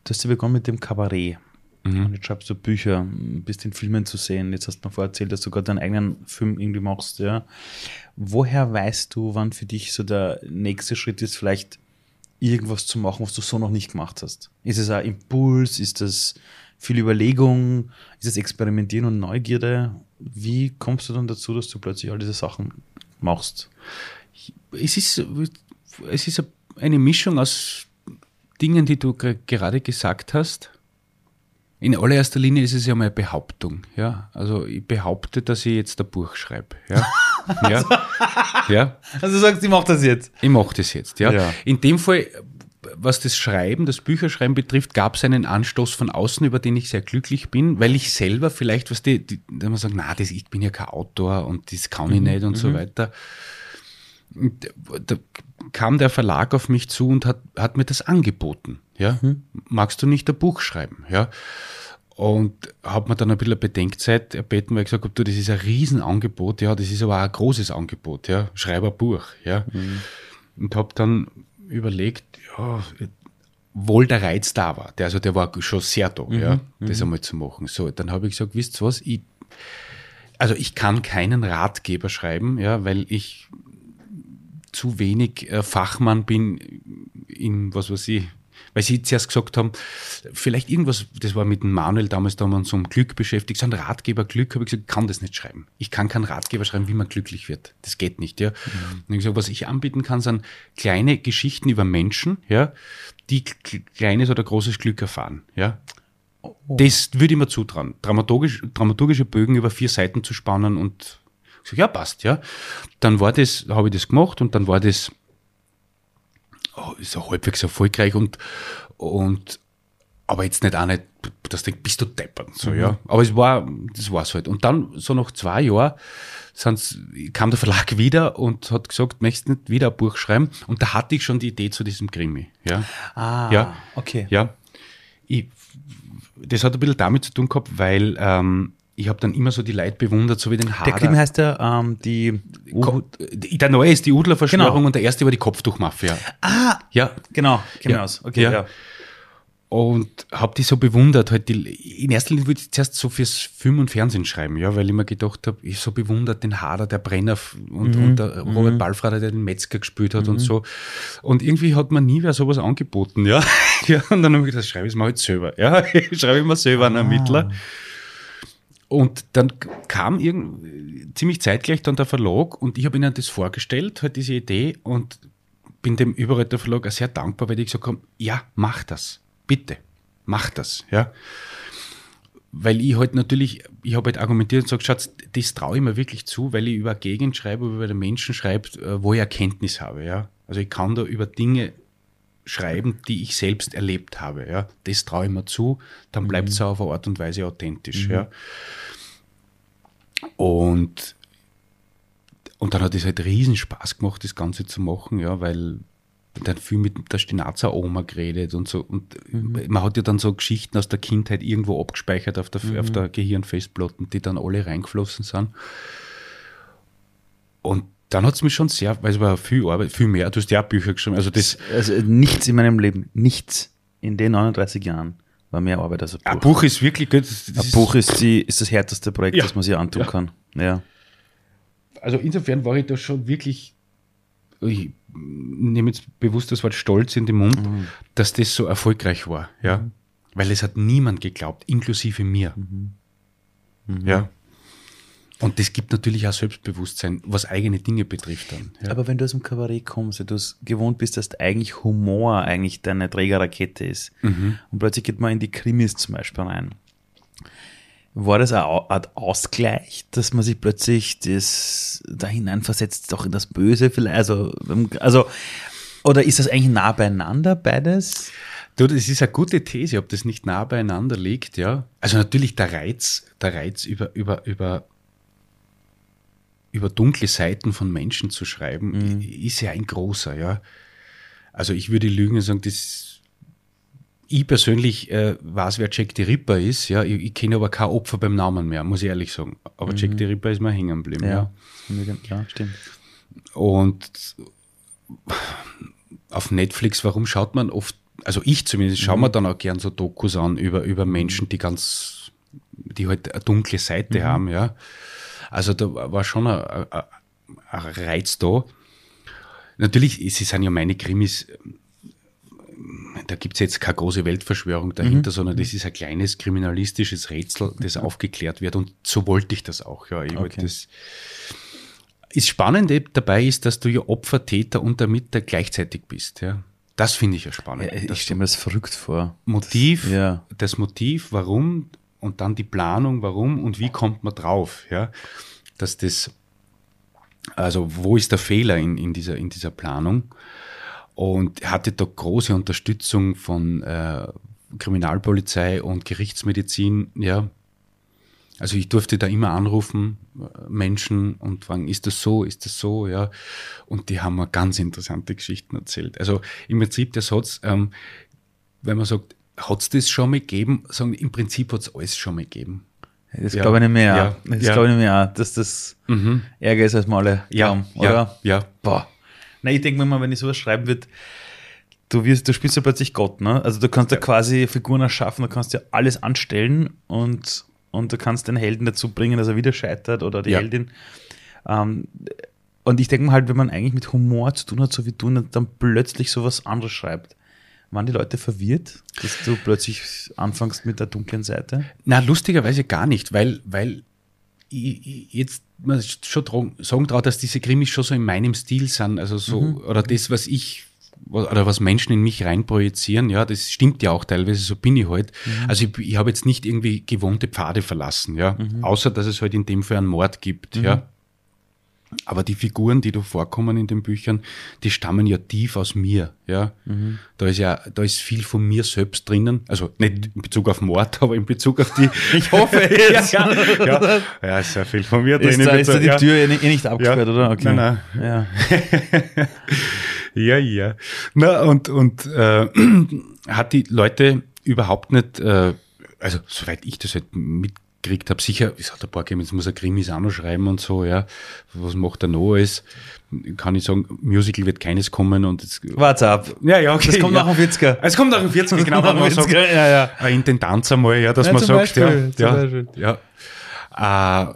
du hast ja begonnen mit dem Kabarett. Mhm. Und jetzt schreibst du Bücher, bist in Filmen zu sehen. Jetzt hast du mir vorher erzählt, dass du gerade deinen eigenen Film irgendwie machst. Ja. Woher weißt du, wann für dich so der nächste Schritt ist, vielleicht irgendwas zu machen, was du so noch nicht gemacht hast? Ist es ein Impuls? Ist das viel Überlegung? Ist es Experimentieren und Neugierde? Wie kommst du dann dazu, dass du plötzlich all diese Sachen machst? Es ist, es ist eine Mischung aus Dingen, die du ge- gerade gesagt hast. In allererster Linie ist es ja meine Behauptung. Ja? Also ich behaupte, dass ich jetzt ein Buch schreibe. Ja? (laughs) ja? ja? Also du sagst, ich mache das jetzt. Ich mache das jetzt. Ja? Ja. In dem Fall, was das Schreiben, das Bücherschreiben betrifft, gab es einen Anstoß von außen, über den ich sehr glücklich bin, weil ich selber vielleicht, was die, die, man sagt, na, das, ich bin ja kein Autor und das kann ich nicht und so weiter. Da kam der Verlag auf mich zu und hat, hat mir das angeboten. Ja? Magst du nicht ein Buch schreiben? Ja. Und habe mir dann ein bisschen Bedenkzeit erbeten, weil ich gesagt habe, du, das ist ein Riesenangebot, ja, das ist aber auch ein großes Angebot, ja, schreib ein Buch, ja. Und habe dann überlegt, ja, wohl der Reiz da war, der, also der war schon sehr da, ja, das einmal zu machen. So, dann habe ich gesagt, wisst ihr was, ich, also ich kann keinen Ratgeber schreiben, ja, weil ich zu wenig äh, Fachmann bin in, was weiß ich, weil Sie zuerst gesagt haben, vielleicht irgendwas, das war mit dem Manuel damals, da haben wir uns um Glück beschäftigt, so ein Ratgeber Glück, habe ich gesagt, ich kann das nicht schreiben. Ich kann keinen Ratgeber schreiben, wie man glücklich wird. Das geht nicht, ja. Und ich gesagt, was ich anbieten kann, sind kleine Geschichten über Menschen, ja, die kleines oder großes Glück erfahren, ja. Das würde ich mir zutrauen. Dramaturgisch, dramaturgische Bögen über vier Seiten zu spannen und ich sag, ja, passt, ja. Dann war das, habe ich das gemacht und dann war das oh, ist ja halbwegs erfolgreich und, und aber jetzt nicht auch nicht, du denkst, bist du deppert. So, ja. Aber es war, das war's halt. Und dann, so nach zwei Jahren, kam der Verlag wieder und hat gesagt, möchtest du nicht wieder ein Buch schreiben? Und da hatte ich schon die Idee zu diesem Krimi. Ja. Ah, Ja. okay. Ja. Ich, das hat ein bisschen damit zu tun gehabt, weil ähm, ich habe dann immer so die Leute bewundert, so wie den Hader. Der Krimi heißt ja ähm, die Ko- der neue ist die Udler-Verschwörung Genau. und der erste war die Kopftuchmafia. Ah, Ja, genau, genau Ja. aus. Okay, Ja. ja. und habe die so bewundert. Halt die, in erster Linie würde ich zuerst so fürs Film und Fernsehen schreiben, ja, weil ich mir gedacht habe, ich so bewundert den Hader, der Brenner und, Mhm. und der Robert Balfrader, der den Metzger gespielt hat und so. Und irgendwie hat mir nie wer sowas angeboten, ja. (laughs) ja und dann habe ich gedacht, schreibe ich es mal halt selber. Ja, (laughs) schreibe ich mal selber Ah. einen Ermittler. Und dann kam irgend, ziemlich zeitgleich dann der Verlag und ich habe ihnen das vorgestellt, halt diese Idee und bin dem Überretter Verlag auch sehr dankbar, weil die gesagt haben, ja, mach das, bitte, mach das, ja. Weil ich halt natürlich, ich habe halt argumentiert und gesagt, Schatz, das traue ich mir wirklich zu, weil ich über Gegend schreibe, über den Menschen schreibe, äh, wo ich Erkenntnis habe, ja. Also ich kann da über Dinge schreiben, die ich selbst erlebt habe, ja. Das traue ich mir zu, dann bleibt es auch auf eine Art und Weise authentisch, ja. Und, und dann hat es halt riesen Spaß gemacht, das Ganze zu machen, ja, weil dann viel mit der Stinazar Oma geredet und so. Und man hat ja dann so Geschichten aus der Kindheit irgendwo abgespeichert auf der, auf der Gehirnfestplatte, die dann alle reingeflossen sind. Und dann hat es mich schon sehr, weil es war viel Arbeit, viel mehr. Du hast ja auch Bücher geschrieben. Also das, Also nichts in meinem Leben, nichts in den 39 Jahren war mehr Arbeit als ein Buch. ein Buch ist wirklich gut. Ein Buch ist, die, ist das härteste Projekt, Ja. das man sich antun Ja. kann. Ja. also insofern war ich da schon wirklich, ich nehme jetzt bewusst das Wort Stolz in den Mund, dass das so erfolgreich war, ja. Weil es hat niemand geglaubt, inklusive mir. Ja. Und das gibt natürlich auch Selbstbewusstsein, was eigene Dinge betrifft dann. Ja. Aber wenn du aus dem Kabarett kommst, du es gewohnt bist, dass eigentlich Humor eigentlich deine Trägerrakete ist Mhm. und plötzlich geht man in die Krimis zum Beispiel rein. War das eine Art Ausgleich, dass man sich plötzlich das da hineinversetzt, auch in das Böse vielleicht? Also, ähm, also oder ist das eigentlich nah beieinander, beides? Du, das ist eine gute These, ob das nicht nah beieinander liegt, ja. Also natürlich der Reiz, der Reiz über, über, über, über dunkle Seiten von Menschen zu schreiben, i- ist ja ein großer, ja. Also ich würde lügen und sagen, das, ich persönlich äh, weiß, wer Jack the Ripper ist, ja. Ich, ich kenne aber kein Opfer beim Namen mehr, muss ich ehrlich sagen. Aber Jack the Ripper ist mir hängen geblieben, ja. ja stimmt. Und auf Netflix, warum schaut man oft, also ich zumindest, schaue mir dann auch gern so Dokus an über, über Menschen, die ganz, die halt eine dunkle Seite haben, ja. Also da war schon ein, ein, ein Reiz da. Natürlich, sie sind ja meine Krimis, da gibt es jetzt keine große Weltverschwörung dahinter, sondern das ist ein kleines kriminalistisches Rätsel, das aufgeklärt wird. Und so wollte ich das auch. Ja, ich wollte Okay. das. Das Spannende dabei ist, dass du ja Opfer, Täter und Ermittler gleichzeitig bist. Ja. Das finde ich ja spannend. Ja, ich stelle mir das verrückt vor. Motiv, Das, ja. das Motiv, warum und dann die Planung, warum und wie kommt man drauf, ja, dass das, also wo ist der Fehler in, in, dieser, in dieser Planung? Und hatte da große Unterstützung von äh, Kriminalpolizei und Gerichtsmedizin, ja. Also ich durfte da immer anrufen, äh, Menschen und fragen, ist das so, ist das so, ja. Und die haben mir ganz interessante Geschichten erzählt. Also im Prinzip der Satz, ähm, wenn man sagt, hat es das schon mal gegeben, sagen, im Prinzip hat es alles schon mal gegeben. Das Ja. glaube ich nicht mehr. Ja. Das Ja. glaube ich nicht mehr, dass das Ärger ist als wir alle glauben, ja, oder? ja. Boah. Na, ich denke mir mal, wenn ich sowas schreiben würde, du wirst, du spielst ja plötzlich Gott, ne? Also du kannst ja, quasi Figuren erschaffen, du kannst ja alles anstellen und, und du kannst den Helden dazu bringen, dass er wieder scheitert oder die Ja. Heldin. Ähm, und ich denke mir halt, wenn man eigentlich mit Humor zu tun hat, so wie du, dann plötzlich sowas anderes schreibt, waren die Leute verwirrt, dass du plötzlich anfängst mit der dunklen Seite? Na, lustigerweise gar nicht, weil, weil ich, ich jetzt man schon sagen traut, dass diese Krimis schon so in meinem Stil sind, also so, oder das, was ich oder was Menschen in mich reinprojizieren, ja, das stimmt ja auch teilweise, so bin ich halt. Also ich, ich habe jetzt nicht irgendwie gewohnte Pfade verlassen, ja, außer dass es halt in dem Fall einen Mord gibt, ja. Aber die Figuren, die da vorkommen in den Büchern, die stammen ja tief aus mir, ja. Da ist ja, da ist viel von mir selbst drinnen. Also nicht in Bezug auf Mord, aber in Bezug auf die. (laughs) Ich hoffe (laughs) es. ja, ja, ja. ja, ist sehr viel von mir Ist drin. da, ist da die ja. Tür eh nicht, eh nicht abgesperrt, Ja. oder? Okay. Nein, Ja. (laughs) Ja, ja. Na, und, und äh, (clears throat) hat die Leute überhaupt nicht, äh, also soweit ich das halt mitgekriegt habe, sicher, es hat ein paar gegeben, jetzt muss er Krimis auch noch schreiben und so, ja. Was macht er noch alles? Kann ich sagen, Musical wird keines kommen und jetzt, Warte ab. ja, ja, okay. Das kommt ja. nach dem 40er. Es kommt nach dem 40 (laughs) genau, wenn man sagt, ja, ja. eine Intendanz einmal, ja, dass Ja, man sagt, ja, Beispiel, ja, Beispiel. ja. Äh,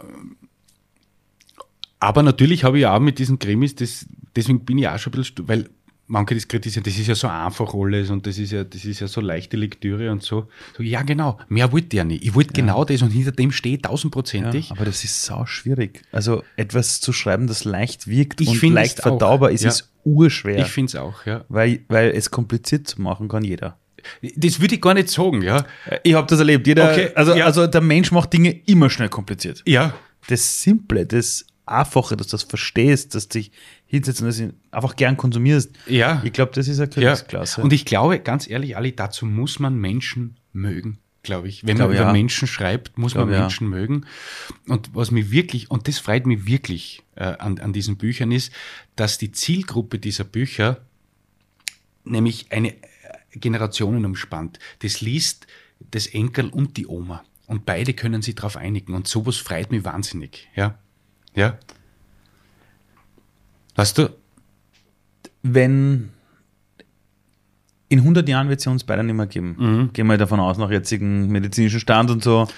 aber natürlich habe ich auch mit diesen Krimis, das, deswegen bin ich auch schon ein bisschen, weil manche das kritisieren, das ist ja so einfach alles und das ist ja, das ist ja so leichte Lektüre und so. so ja, genau, mehr wollte ich ja nicht. Ich wollte genau das und hinter dem stehe ich Ja, tausendprozentig. aber das ist sau schwierig. Also etwas zu schreiben, das leicht wirkt Ich und leicht verdaubar ist, ja. ist urschwer. ich finde es auch, ja. weil, weil es kompliziert zu machen kann jeder. Das würde ich gar nicht sagen, ja. Ich habe das erlebt. Jeder, Okay, also, ja. also der Mensch macht Dinge immer schnell kompliziert. Ja, Das Simple, das Einfache, dass du das verstehst, dass dich hinsetzt und das einfach gern konsumierst. Ja. Ich glaube, das ist eine Ja, Königsklasse. und ich glaube, ganz ehrlich, Ali, dazu muss man Menschen mögen, glaube ich. Wenn Glaube, man über ja. Menschen schreibt, muss Glaube, man ja. Menschen mögen. Und was mir wirklich, und das freut mich wirklich äh, an, an diesen Büchern, ist, dass die Zielgruppe dieser Bücher nämlich eine äh, Generationen umspannt. Das liest das Enkel und die Oma. Und beide können sich darauf einigen. Und sowas freut mich wahnsinnig. Ja. Ja. Weißt du, wenn in 100 Jahren wird es uns beide nicht mehr geben. Mhm. Gehen wir davon aus, nach jetzigem medizinischen Stand und so.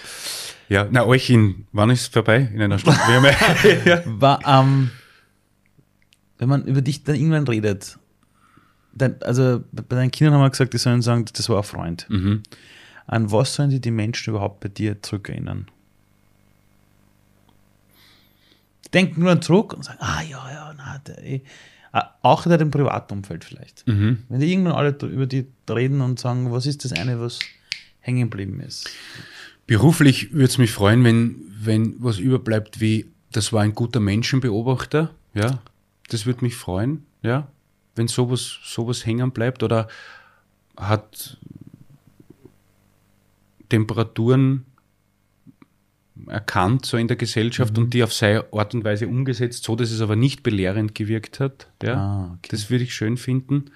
ja, na, euch in, wann ist es vorbei? In einer Stunde? (laughs) Ja-. War, ähm, wenn man über dich dann irgendwann redet, dann, also bei deinen Kindern haben wir gesagt, die sollen sagen, das war ein Freund. Mhm. An was sollen sich die Menschen überhaupt bei dir zurückerinnern? Denken nur zurück und sagen, ah ja, ja, na, der, eh. Ah, auch in deinem privaten Umfeld vielleicht. Mhm. Wenn die irgendwann alle über die reden und sagen, was ist das eine, was hängen geblieben ist? Beruflich würde es mich freuen, wenn, wenn was überbleibt wie, das war ein guter Menschenbeobachter, ja, das würde mich freuen, ja, wenn sowas, sowas hängen bleibt oder hat Temperaturen erkannt, so in der Gesellschaft und die auf seine Art und Weise umgesetzt, so dass es aber nicht belehrend gewirkt hat, ja, Ah, okay. das würde ich schön finden.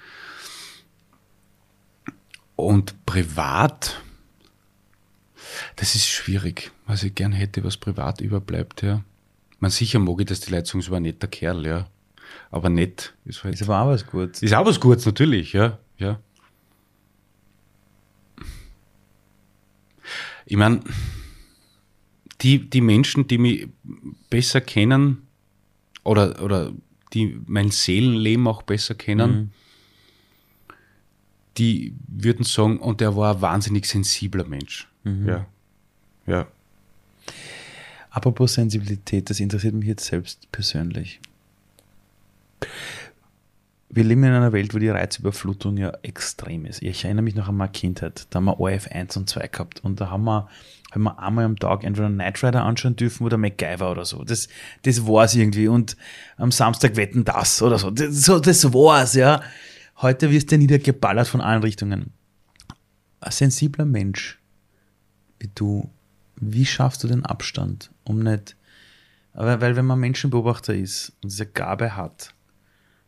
Und privat, das ist schwierig, was ich gern hätte, was privat überbleibt, ja. Man sicher mag ich, dass die es war ein netter Kerl, ja. Aber nett ist halt. Ist aber auch was Gutes. Ist auch was Gutes, natürlich, ja. ja. Ich meine, die, die Menschen, die mich besser kennen oder, oder die mein Seelenleben auch besser kennen, die würden sagen, und er war ein wahnsinnig sensibler Mensch. Ja. Ja. Apropos Sensibilität, das interessiert mich jetzt selbst persönlich. Wir leben in einer Welt, wo die Reizüberflutung ja extrem ist. Ich erinnere mich noch an meine Kindheit. Da haben wir ORF 1 und 2 gehabt und da haben wir, haben wir einmal am Tag entweder einen Knight Rider anschauen dürfen oder MacGyver oder so. Das, das war's irgendwie. Und am Samstag wetten das oder so. Das, so, das war's, ja. Heute wirst du niedergeballert von allen Richtungen. Ein sensibler Mensch wie du, wie schaffst du den Abstand, um nicht, aber weil wenn man Menschenbeobachter ist und diese Gabe hat,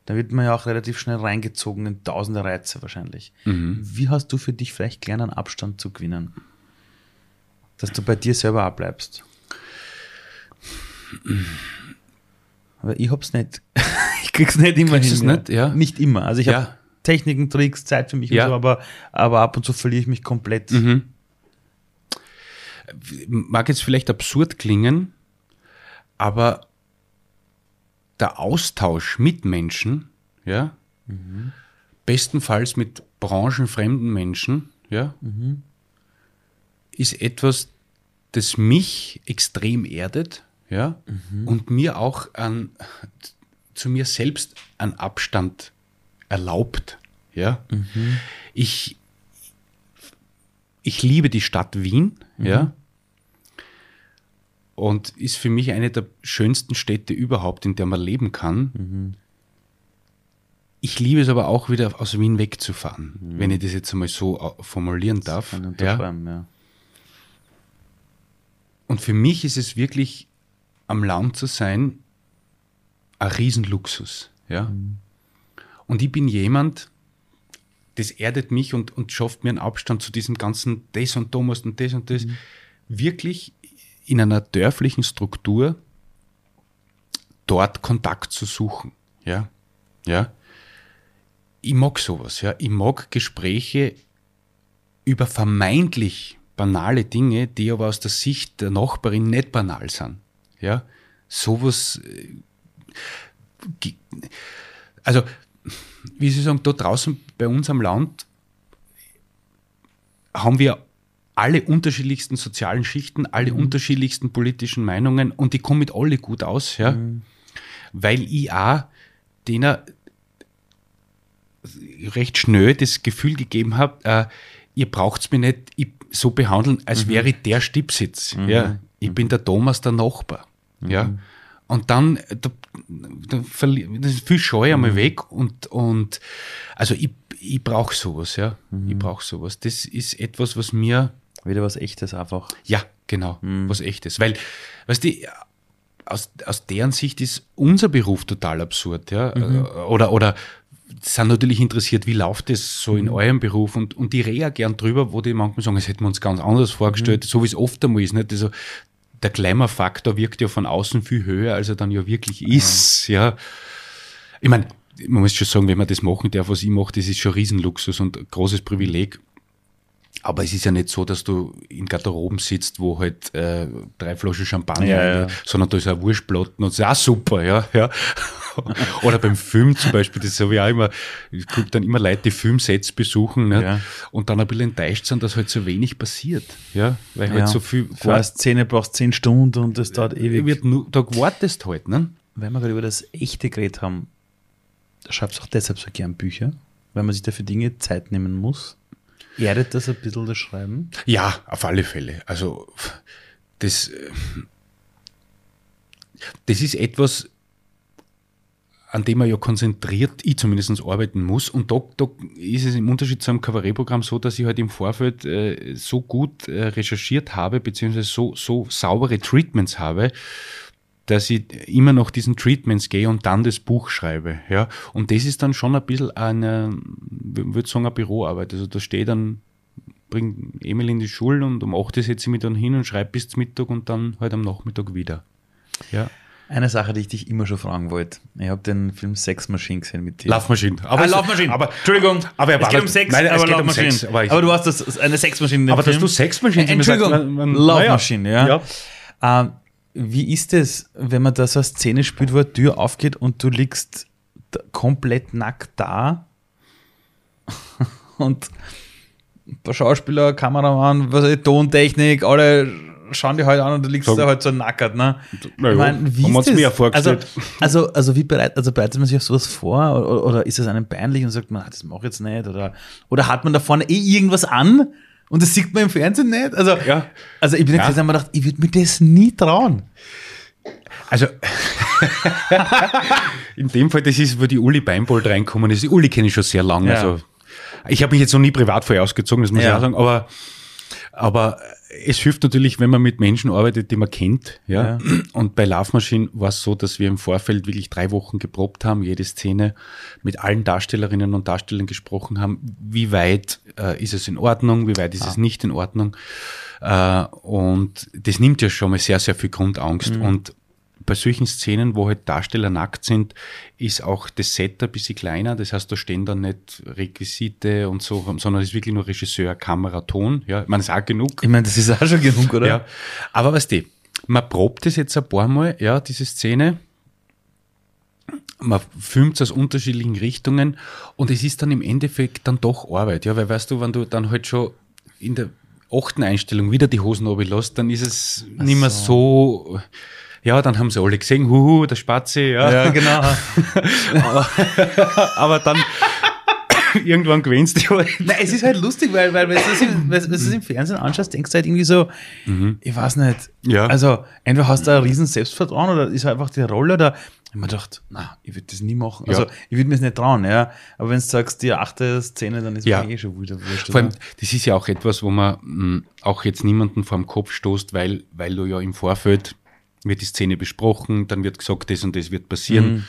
dann wird man ja auch relativ schnell reingezogen in tausende Reize wahrscheinlich. Wie hast du für dich vielleicht gelernt, einen Abstand zu gewinnen? Dass du bei dir selber abbleibst. Aber ich hab's nicht. (laughs) ich krieg's nicht immer Kriegst hin. nicht, ja? Nicht immer. Also ich Ja. habe Techniken, Tricks, Zeit für mich Ja. und so, aber, aber ab und zu verliere ich mich komplett. mag jetzt vielleicht absurd klingen, aber der Austausch mit Menschen, ja, bestenfalls mit branchenfremden Menschen, ja, ist etwas, das mich extrem erdet, ja, und mir auch an, zu mir selbst einen Abstand erlaubt, ja. Ich, ich liebe die Stadt Wien, ja. Und ist für mich eine der schönsten Städte überhaupt, in der man leben kann. Ich liebe es aber auch wieder aus Wien wegzufahren, wenn ich das jetzt einmal so äh, formulieren darf. Ja. ja. Und für mich ist es wirklich, am Land zu sein, ein Riesenluxus. Ja? Und ich bin jemand, das erdet mich und, und schafft mir einen Abstand zu diesem ganzen das und Thomas und das und das. Wirklich in einer dörflichen Struktur dort Kontakt zu suchen. Ja? Ja? Ich mag sowas. Ja? Ich mag Gespräche über vermeintlich banale Dinge, die aber aus der Sicht der Nachbarin nicht banal sind. Ja, sowas. äh, Also, wie Sie sagen, da draußen bei uns am Land haben wir alle unterschiedlichsten sozialen Schichten, alle unterschiedlichsten politischen Meinungen und die kommen mit alle gut aus, ja, weil ich auch denen recht schnell das Gefühl gegeben habe, äh, ihr braucht's mir nicht ich, so behandeln, als wäre ich der Stipsitz. Ja, ich bin der Thomas, der Nachbar. Ja. Und dann, da, da das ist viel Scheu einmal weg und, und also ich, ich brauche sowas, ja. Ich brauche sowas. Das ist etwas, was mir Wieder was Echtes einfach. ja, genau, was echtes. Weil, weißt du, aus, aus deren Sicht ist unser Beruf total absurd, ja. Oder, oder sind natürlich interessiert, wie läuft es so in eurem Beruf und, und die reden ja gern drüber, wo die manchmal sagen, das hätten wir uns ganz anders vorgestellt, so wie es oft einmal ist. Nicht? Also, der Glamour-Faktor wirkt ja von außen viel höher, als er dann ja wirklich ist, ja. Ich meine, man muss schon sagen, wenn man das machen darf, was ich mache, das ist schon Riesenluxus und ein großes Privileg. Aber es ist ja nicht so, dass du in Garderoben sitzt, wo halt äh, drei Flaschen Champagner, Ja, ja. sondern da ist ein Wurstplatten und das ist auch super, ja. ja. (laughs) Oder beim Film zum Beispiel, das habe ich auch immer, ich gucke dann immer Leute, die Filmsets besuchen ne? Ja. und dann ein bisschen enttäuscht sind, dass halt so wenig passiert. Ja, weil halt so viel Vor einer Szene brauchst zehn Stunden und das dauert ewig. wird nur, da wartest halt, ne? Wenn wir gerade über das echte geredet haben, schreibst du auch deshalb so gern Bücher, weil man sich dafür Dinge Zeit nehmen muss. Erdet das ein bisschen das Schreiben? Ja, auf alle Fälle. Also das, äh, das ist etwas, an dem man ja konzentriert, ich zumindest arbeiten muss. Und da, da ist es im Unterschied zu einem Kabarettprogramm so, dass ich halt im Vorfeld äh, so gut äh, recherchiert habe, beziehungsweise so, so saubere Treatments habe, dass ich immer noch diesen Treatments gehe und dann das Buch schreibe. Ja? Und das ist dann schon ein bisschen eine, ich würde sagen, eine Büroarbeit. Also da steht dann, bring Emil in die Schule und um 8 Uhr setze ich mich dann hin und schreibe bis zum Mittag und dann halt am Nachmittag wieder. Ja. Eine Sache, die ich dich immer schon fragen wollte. Ich habe den Film Sex Machine gesehen mit dir. Laufmaschinen. Ah, Laufmaschine. Aber, Entschuldigung. aber er es war geht nicht- um Sex, Nein, es aber geht um. Sex, aber aber du hast das, eine Sexmaschine aber dass Film. du Sexmaschinen Äh, Entschuldigung, man- man- Laufmaschine, ja. ja. Ähm, wie ist es, wenn man da so eine Szene spielt, wo eine Tür aufgeht und du liegst komplett nackt da (laughs) und ein paar Schauspieler, Kameramann, was ich, Tontechnik, alle schauen die halt an und du liegst So. da halt so nackert, ne? Na Ich mein, wie ist das? vorgestellt. Also, also, also wie bereit, also bereitet man sich auf sowas vor oder, oder ist es einem peinlich und sagt man, ah, das mache ich jetzt nicht oder, oder hat man da vorne eh irgendwas an und das sieht man im Fernsehen nicht? Also, Ja. also ich bin Ja. jetzt einmal gedacht, ich würde mir das nie trauen. Also, (laughs) in dem Fall, das ist, wo die Uli Beinbold reinkommen ist. Die Uli kenne ich schon sehr lange. Ja. Also, ich habe mich jetzt noch nie privat vorher ausgezogen, das muss Ja. ich auch sagen, aber, aber es hilft natürlich, wenn man mit Menschen arbeitet, die man kennt. Ja? Ja. Und bei Love Machine war es so, dass wir im Vorfeld wirklich drei Wochen geprobt haben, jede Szene mit allen Darstellerinnen und Darstellern gesprochen haben. Wie weit äh, ist es in Ordnung, wie weit ist es nicht in Ordnung? Äh, und das nimmt ja schon mal sehr, sehr viel Grundangst. Und bei solchen Szenen, wo halt Darsteller nackt sind, ist auch das Set ein bisschen kleiner. Das heißt, da stehen dann nicht Requisite und so, sondern es ist wirklich nur Regisseur, Kamera, Ton. Ja, man ist auch genug. Ich meine, das ist auch schon genug, oder? Ja. Aber weißt du, man probt das jetzt ein paar Mal, ja, diese Szene. Man filmt es aus unterschiedlichen Richtungen und es ist dann im Endeffekt dann doch Arbeit, ja, weil weißt du, wenn du dann halt schon in der achten Einstellung wieder die Hosen lässt, dann ist es nicht mehr so, ja, dann haben sie alle gesehen, huhu, der Spatze, ja. Ja, genau. (laughs) Aber dann (coughs) irgendwann gewinnst du halt. Nein, es ist halt lustig, weil, weil wenn du das im, wenn du das im Fernsehen anschaust, denkst du halt irgendwie so, ich weiß nicht. Ja. Also, entweder hast du ein riesen Selbstvertrauen oder ist einfach die Rolle oder ich mir gedacht, na, ich würde das nie machen. Ja. Also, ich würde mir das nicht trauen, ja. Aber wenn du sagst, die achte Szene, dann ist Ja. mir eh schon wieder wurscht. Vor allem, das ist ja auch etwas, wo man mh, auch jetzt niemanden vor den Kopf stoßt, weil, weil du ja im Vorfeld wird die Szene besprochen, dann wird gesagt, das und das wird passieren.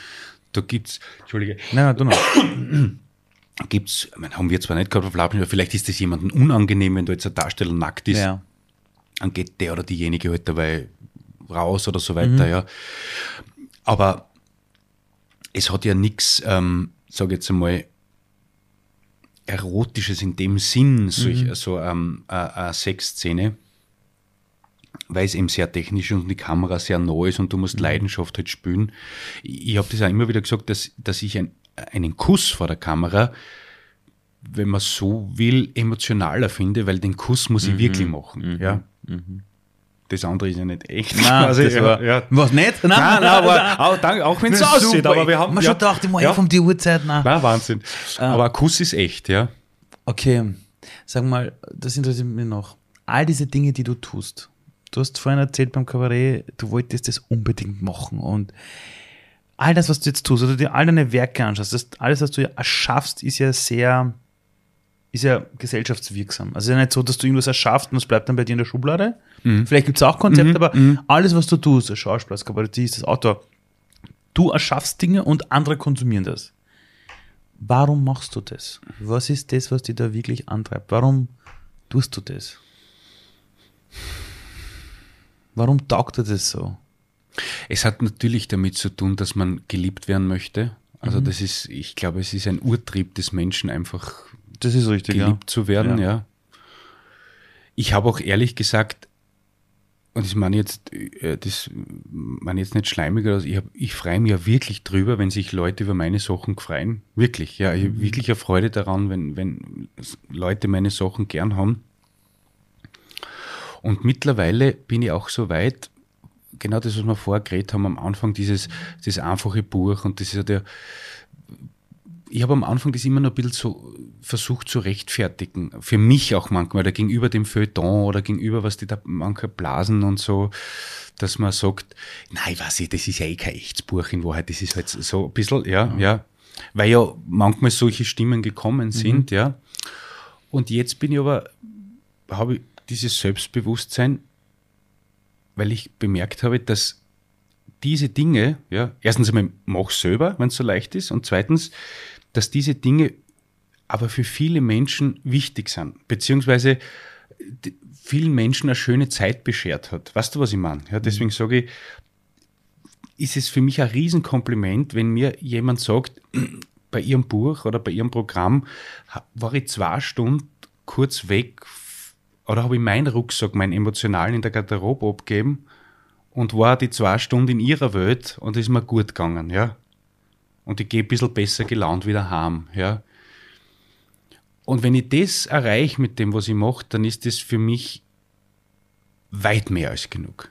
Da gibt's, Entschuldige, Nein, du noch. (clears throat) gibt's, ich meine, haben wir zwar nicht gehabt auf Lappen, aber vielleicht ist das jemandem unangenehm, wenn da jetzt ein Darsteller nackt ist, Ja. dann geht der oder diejenige halt dabei raus oder so weiter, ja. Aber es hat ja nichts, ähm, sage jetzt einmal, Erotisches in dem Sinn, solch, so ähm, eine eine Sexszene, weil es eben sehr technisch ist und die Kamera sehr neu ist und du musst Leidenschaft halt spüren. Ich, habe das auch immer wieder gesagt, dass, dass ich ein, einen Kuss vor der Kamera, wenn man so will, emotionaler finde, weil den Kuss muss ich wirklich machen. Ja. Das andere ist ja nicht echt. Nein, (laughs) Also, das war, ja. Was nicht? Nein, Nein, nein, aber auch, dank- auch wenn es so aussieht, aber wir haben. Man ja, schon gedacht, ich mache ja. um die Uhrzeit nach. Nein, Wahnsinn. Aber ein Kuss ist echt, ja. Okay, sag mal, das interessiert mich noch. All diese Dinge, die du tust. Du hast vorhin erzählt beim Kabarett, du wolltest das unbedingt machen und all das, was du jetzt tust, oder dir all deine Werke anschaust, das, alles, was du ja erschaffst, ist ja sehr, ist ja gesellschaftswirksam. Also es ist ja nicht so, dass du irgendwas erschaffst und es bleibt dann bei dir in der Schublade. Vielleicht gibt es auch Konzepte, aber alles, was du tust, als Schauspieler, als Kabarettist, als Autor, du erschaffst Dinge und andere konsumieren das. Warum machst du das? Was ist das, was dich da wirklich antreibt? Warum tust du das? Warum taugt dir das so? Es hat natürlich damit zu tun, dass man geliebt werden möchte. Also das ist, ich glaube, es ist ein Urtrieb des Menschen, einfach Das ist richtig, geliebt zu werden, Ja. ja. Ich habe auch ehrlich gesagt, und das meine ich jetzt, äh, das meine jetzt nicht schleimig, also ich, hab, ich freue mich ja wirklich drüber, wenn sich Leute über meine Sachen freuen. Wirklich, ja. Ich habe wirklich eine Freude daran, wenn, wenn Leute meine Sachen gern haben. Und mittlerweile bin ich auch so weit, genau das, was wir vorher geredet haben, am Anfang dieses, dieses einfache Buch und das ist ja der, ich habe am Anfang das immer noch ein bisschen so versucht zu rechtfertigen. Für mich auch manchmal, da gegenüber dem Feuilleton oder gegenüber, was die da manche blasen und so, dass man sagt, nein, ich weiß nicht, das ist ja eh kein echtes Buch in Wahrheit, das ist halt so ein bisschen, ja, ja. Weil ja manchmal solche Stimmen gekommen sind, ja. Und jetzt bin ich aber, habe ich dieses Selbstbewusstsein, weil ich bemerkt habe, dass diese Dinge, ja, erstens einmal mach selber, wenn es so leicht ist, und zweitens, dass diese Dinge aber für viele Menschen wichtig sind, beziehungsweise vielen Menschen eine schöne Zeit beschert hat. Weißt du, was ich meine? Ja, deswegen sage ich, ist es für mich ein Riesenkompliment, wenn mir jemand sagt, (clears throat) bei ihrem Buch oder bei ihrem Programm war ich zwei Stunden kurz weg oder habe ich meinen Rucksack, meinen emotionalen in der Garderobe abgegeben und war die zwei Stunden in ihrer Welt und ist mir gut gegangen, ja. Und ich gehe ein bisschen besser gelaunt wieder heim, ja. Und wenn ich das erreiche mit dem, was ich mache, dann ist das für mich weit mehr als genug.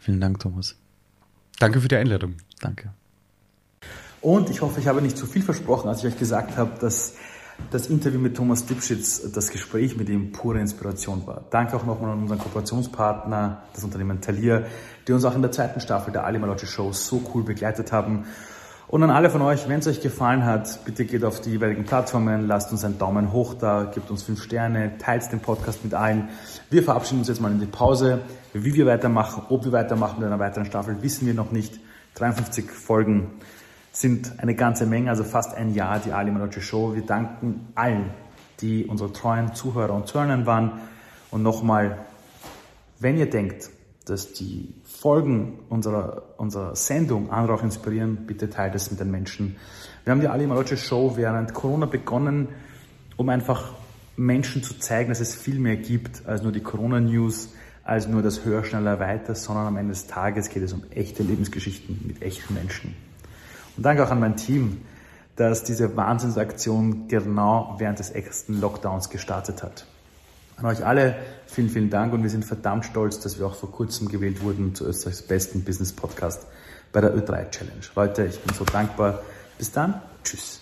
Vielen Dank, Thomas. Danke für die Einladung. Danke. Und ich hoffe, ich habe nicht zu viel versprochen, als ich euch gesagt habe, dass das Interview mit Thomas Dipschitz, das Gespräch mit ihm pure Inspiration war. Danke auch nochmal an unseren Kooperationspartner, das Unternehmen Thalia, die uns auch in der zweiten Staffel der Ali Malocci Show so cool begleitet haben. Und an alle von euch, wenn es euch gefallen hat, bitte geht auf die jeweiligen Plattformen, lasst uns einen Daumen hoch da, gebt uns fünf Sterne, teilt den Podcast mit allen. Wir verabschieden uns jetzt mal in die Pause. Wie wir weitermachen, ob wir weitermachen mit einer weiteren Staffel, wissen wir noch nicht. 53 Folgen sind eine ganze Menge, also fast ein Jahr die Ali Malocci Show. Wir danken allen, die unsere treuen Zuhörer und Zuhörerinnen waren. Und nochmal, wenn ihr denkt, dass die Folgen unserer, unserer Sendung andere auch inspirieren, bitte teilt es mit den Menschen. Wir haben die Ali Malocci Show während Corona begonnen, um einfach Menschen zu zeigen, dass es viel mehr gibt als nur die Corona-News, als nur das Hör schneller weiter, sondern am Ende des Tages geht es um echte Lebensgeschichten mit echten Menschen. Und danke auch an mein Team, das diese Wahnsinnsaktion genau während des ersten Lockdowns gestartet hat. An euch alle vielen, vielen Dank und wir sind verdammt stolz, dass wir auch vor kurzem gewählt wurden zu Österreichs besten Business Podcast bei der Ö3 Challenge. Leute, ich bin so dankbar. Bis dann. Tschüss.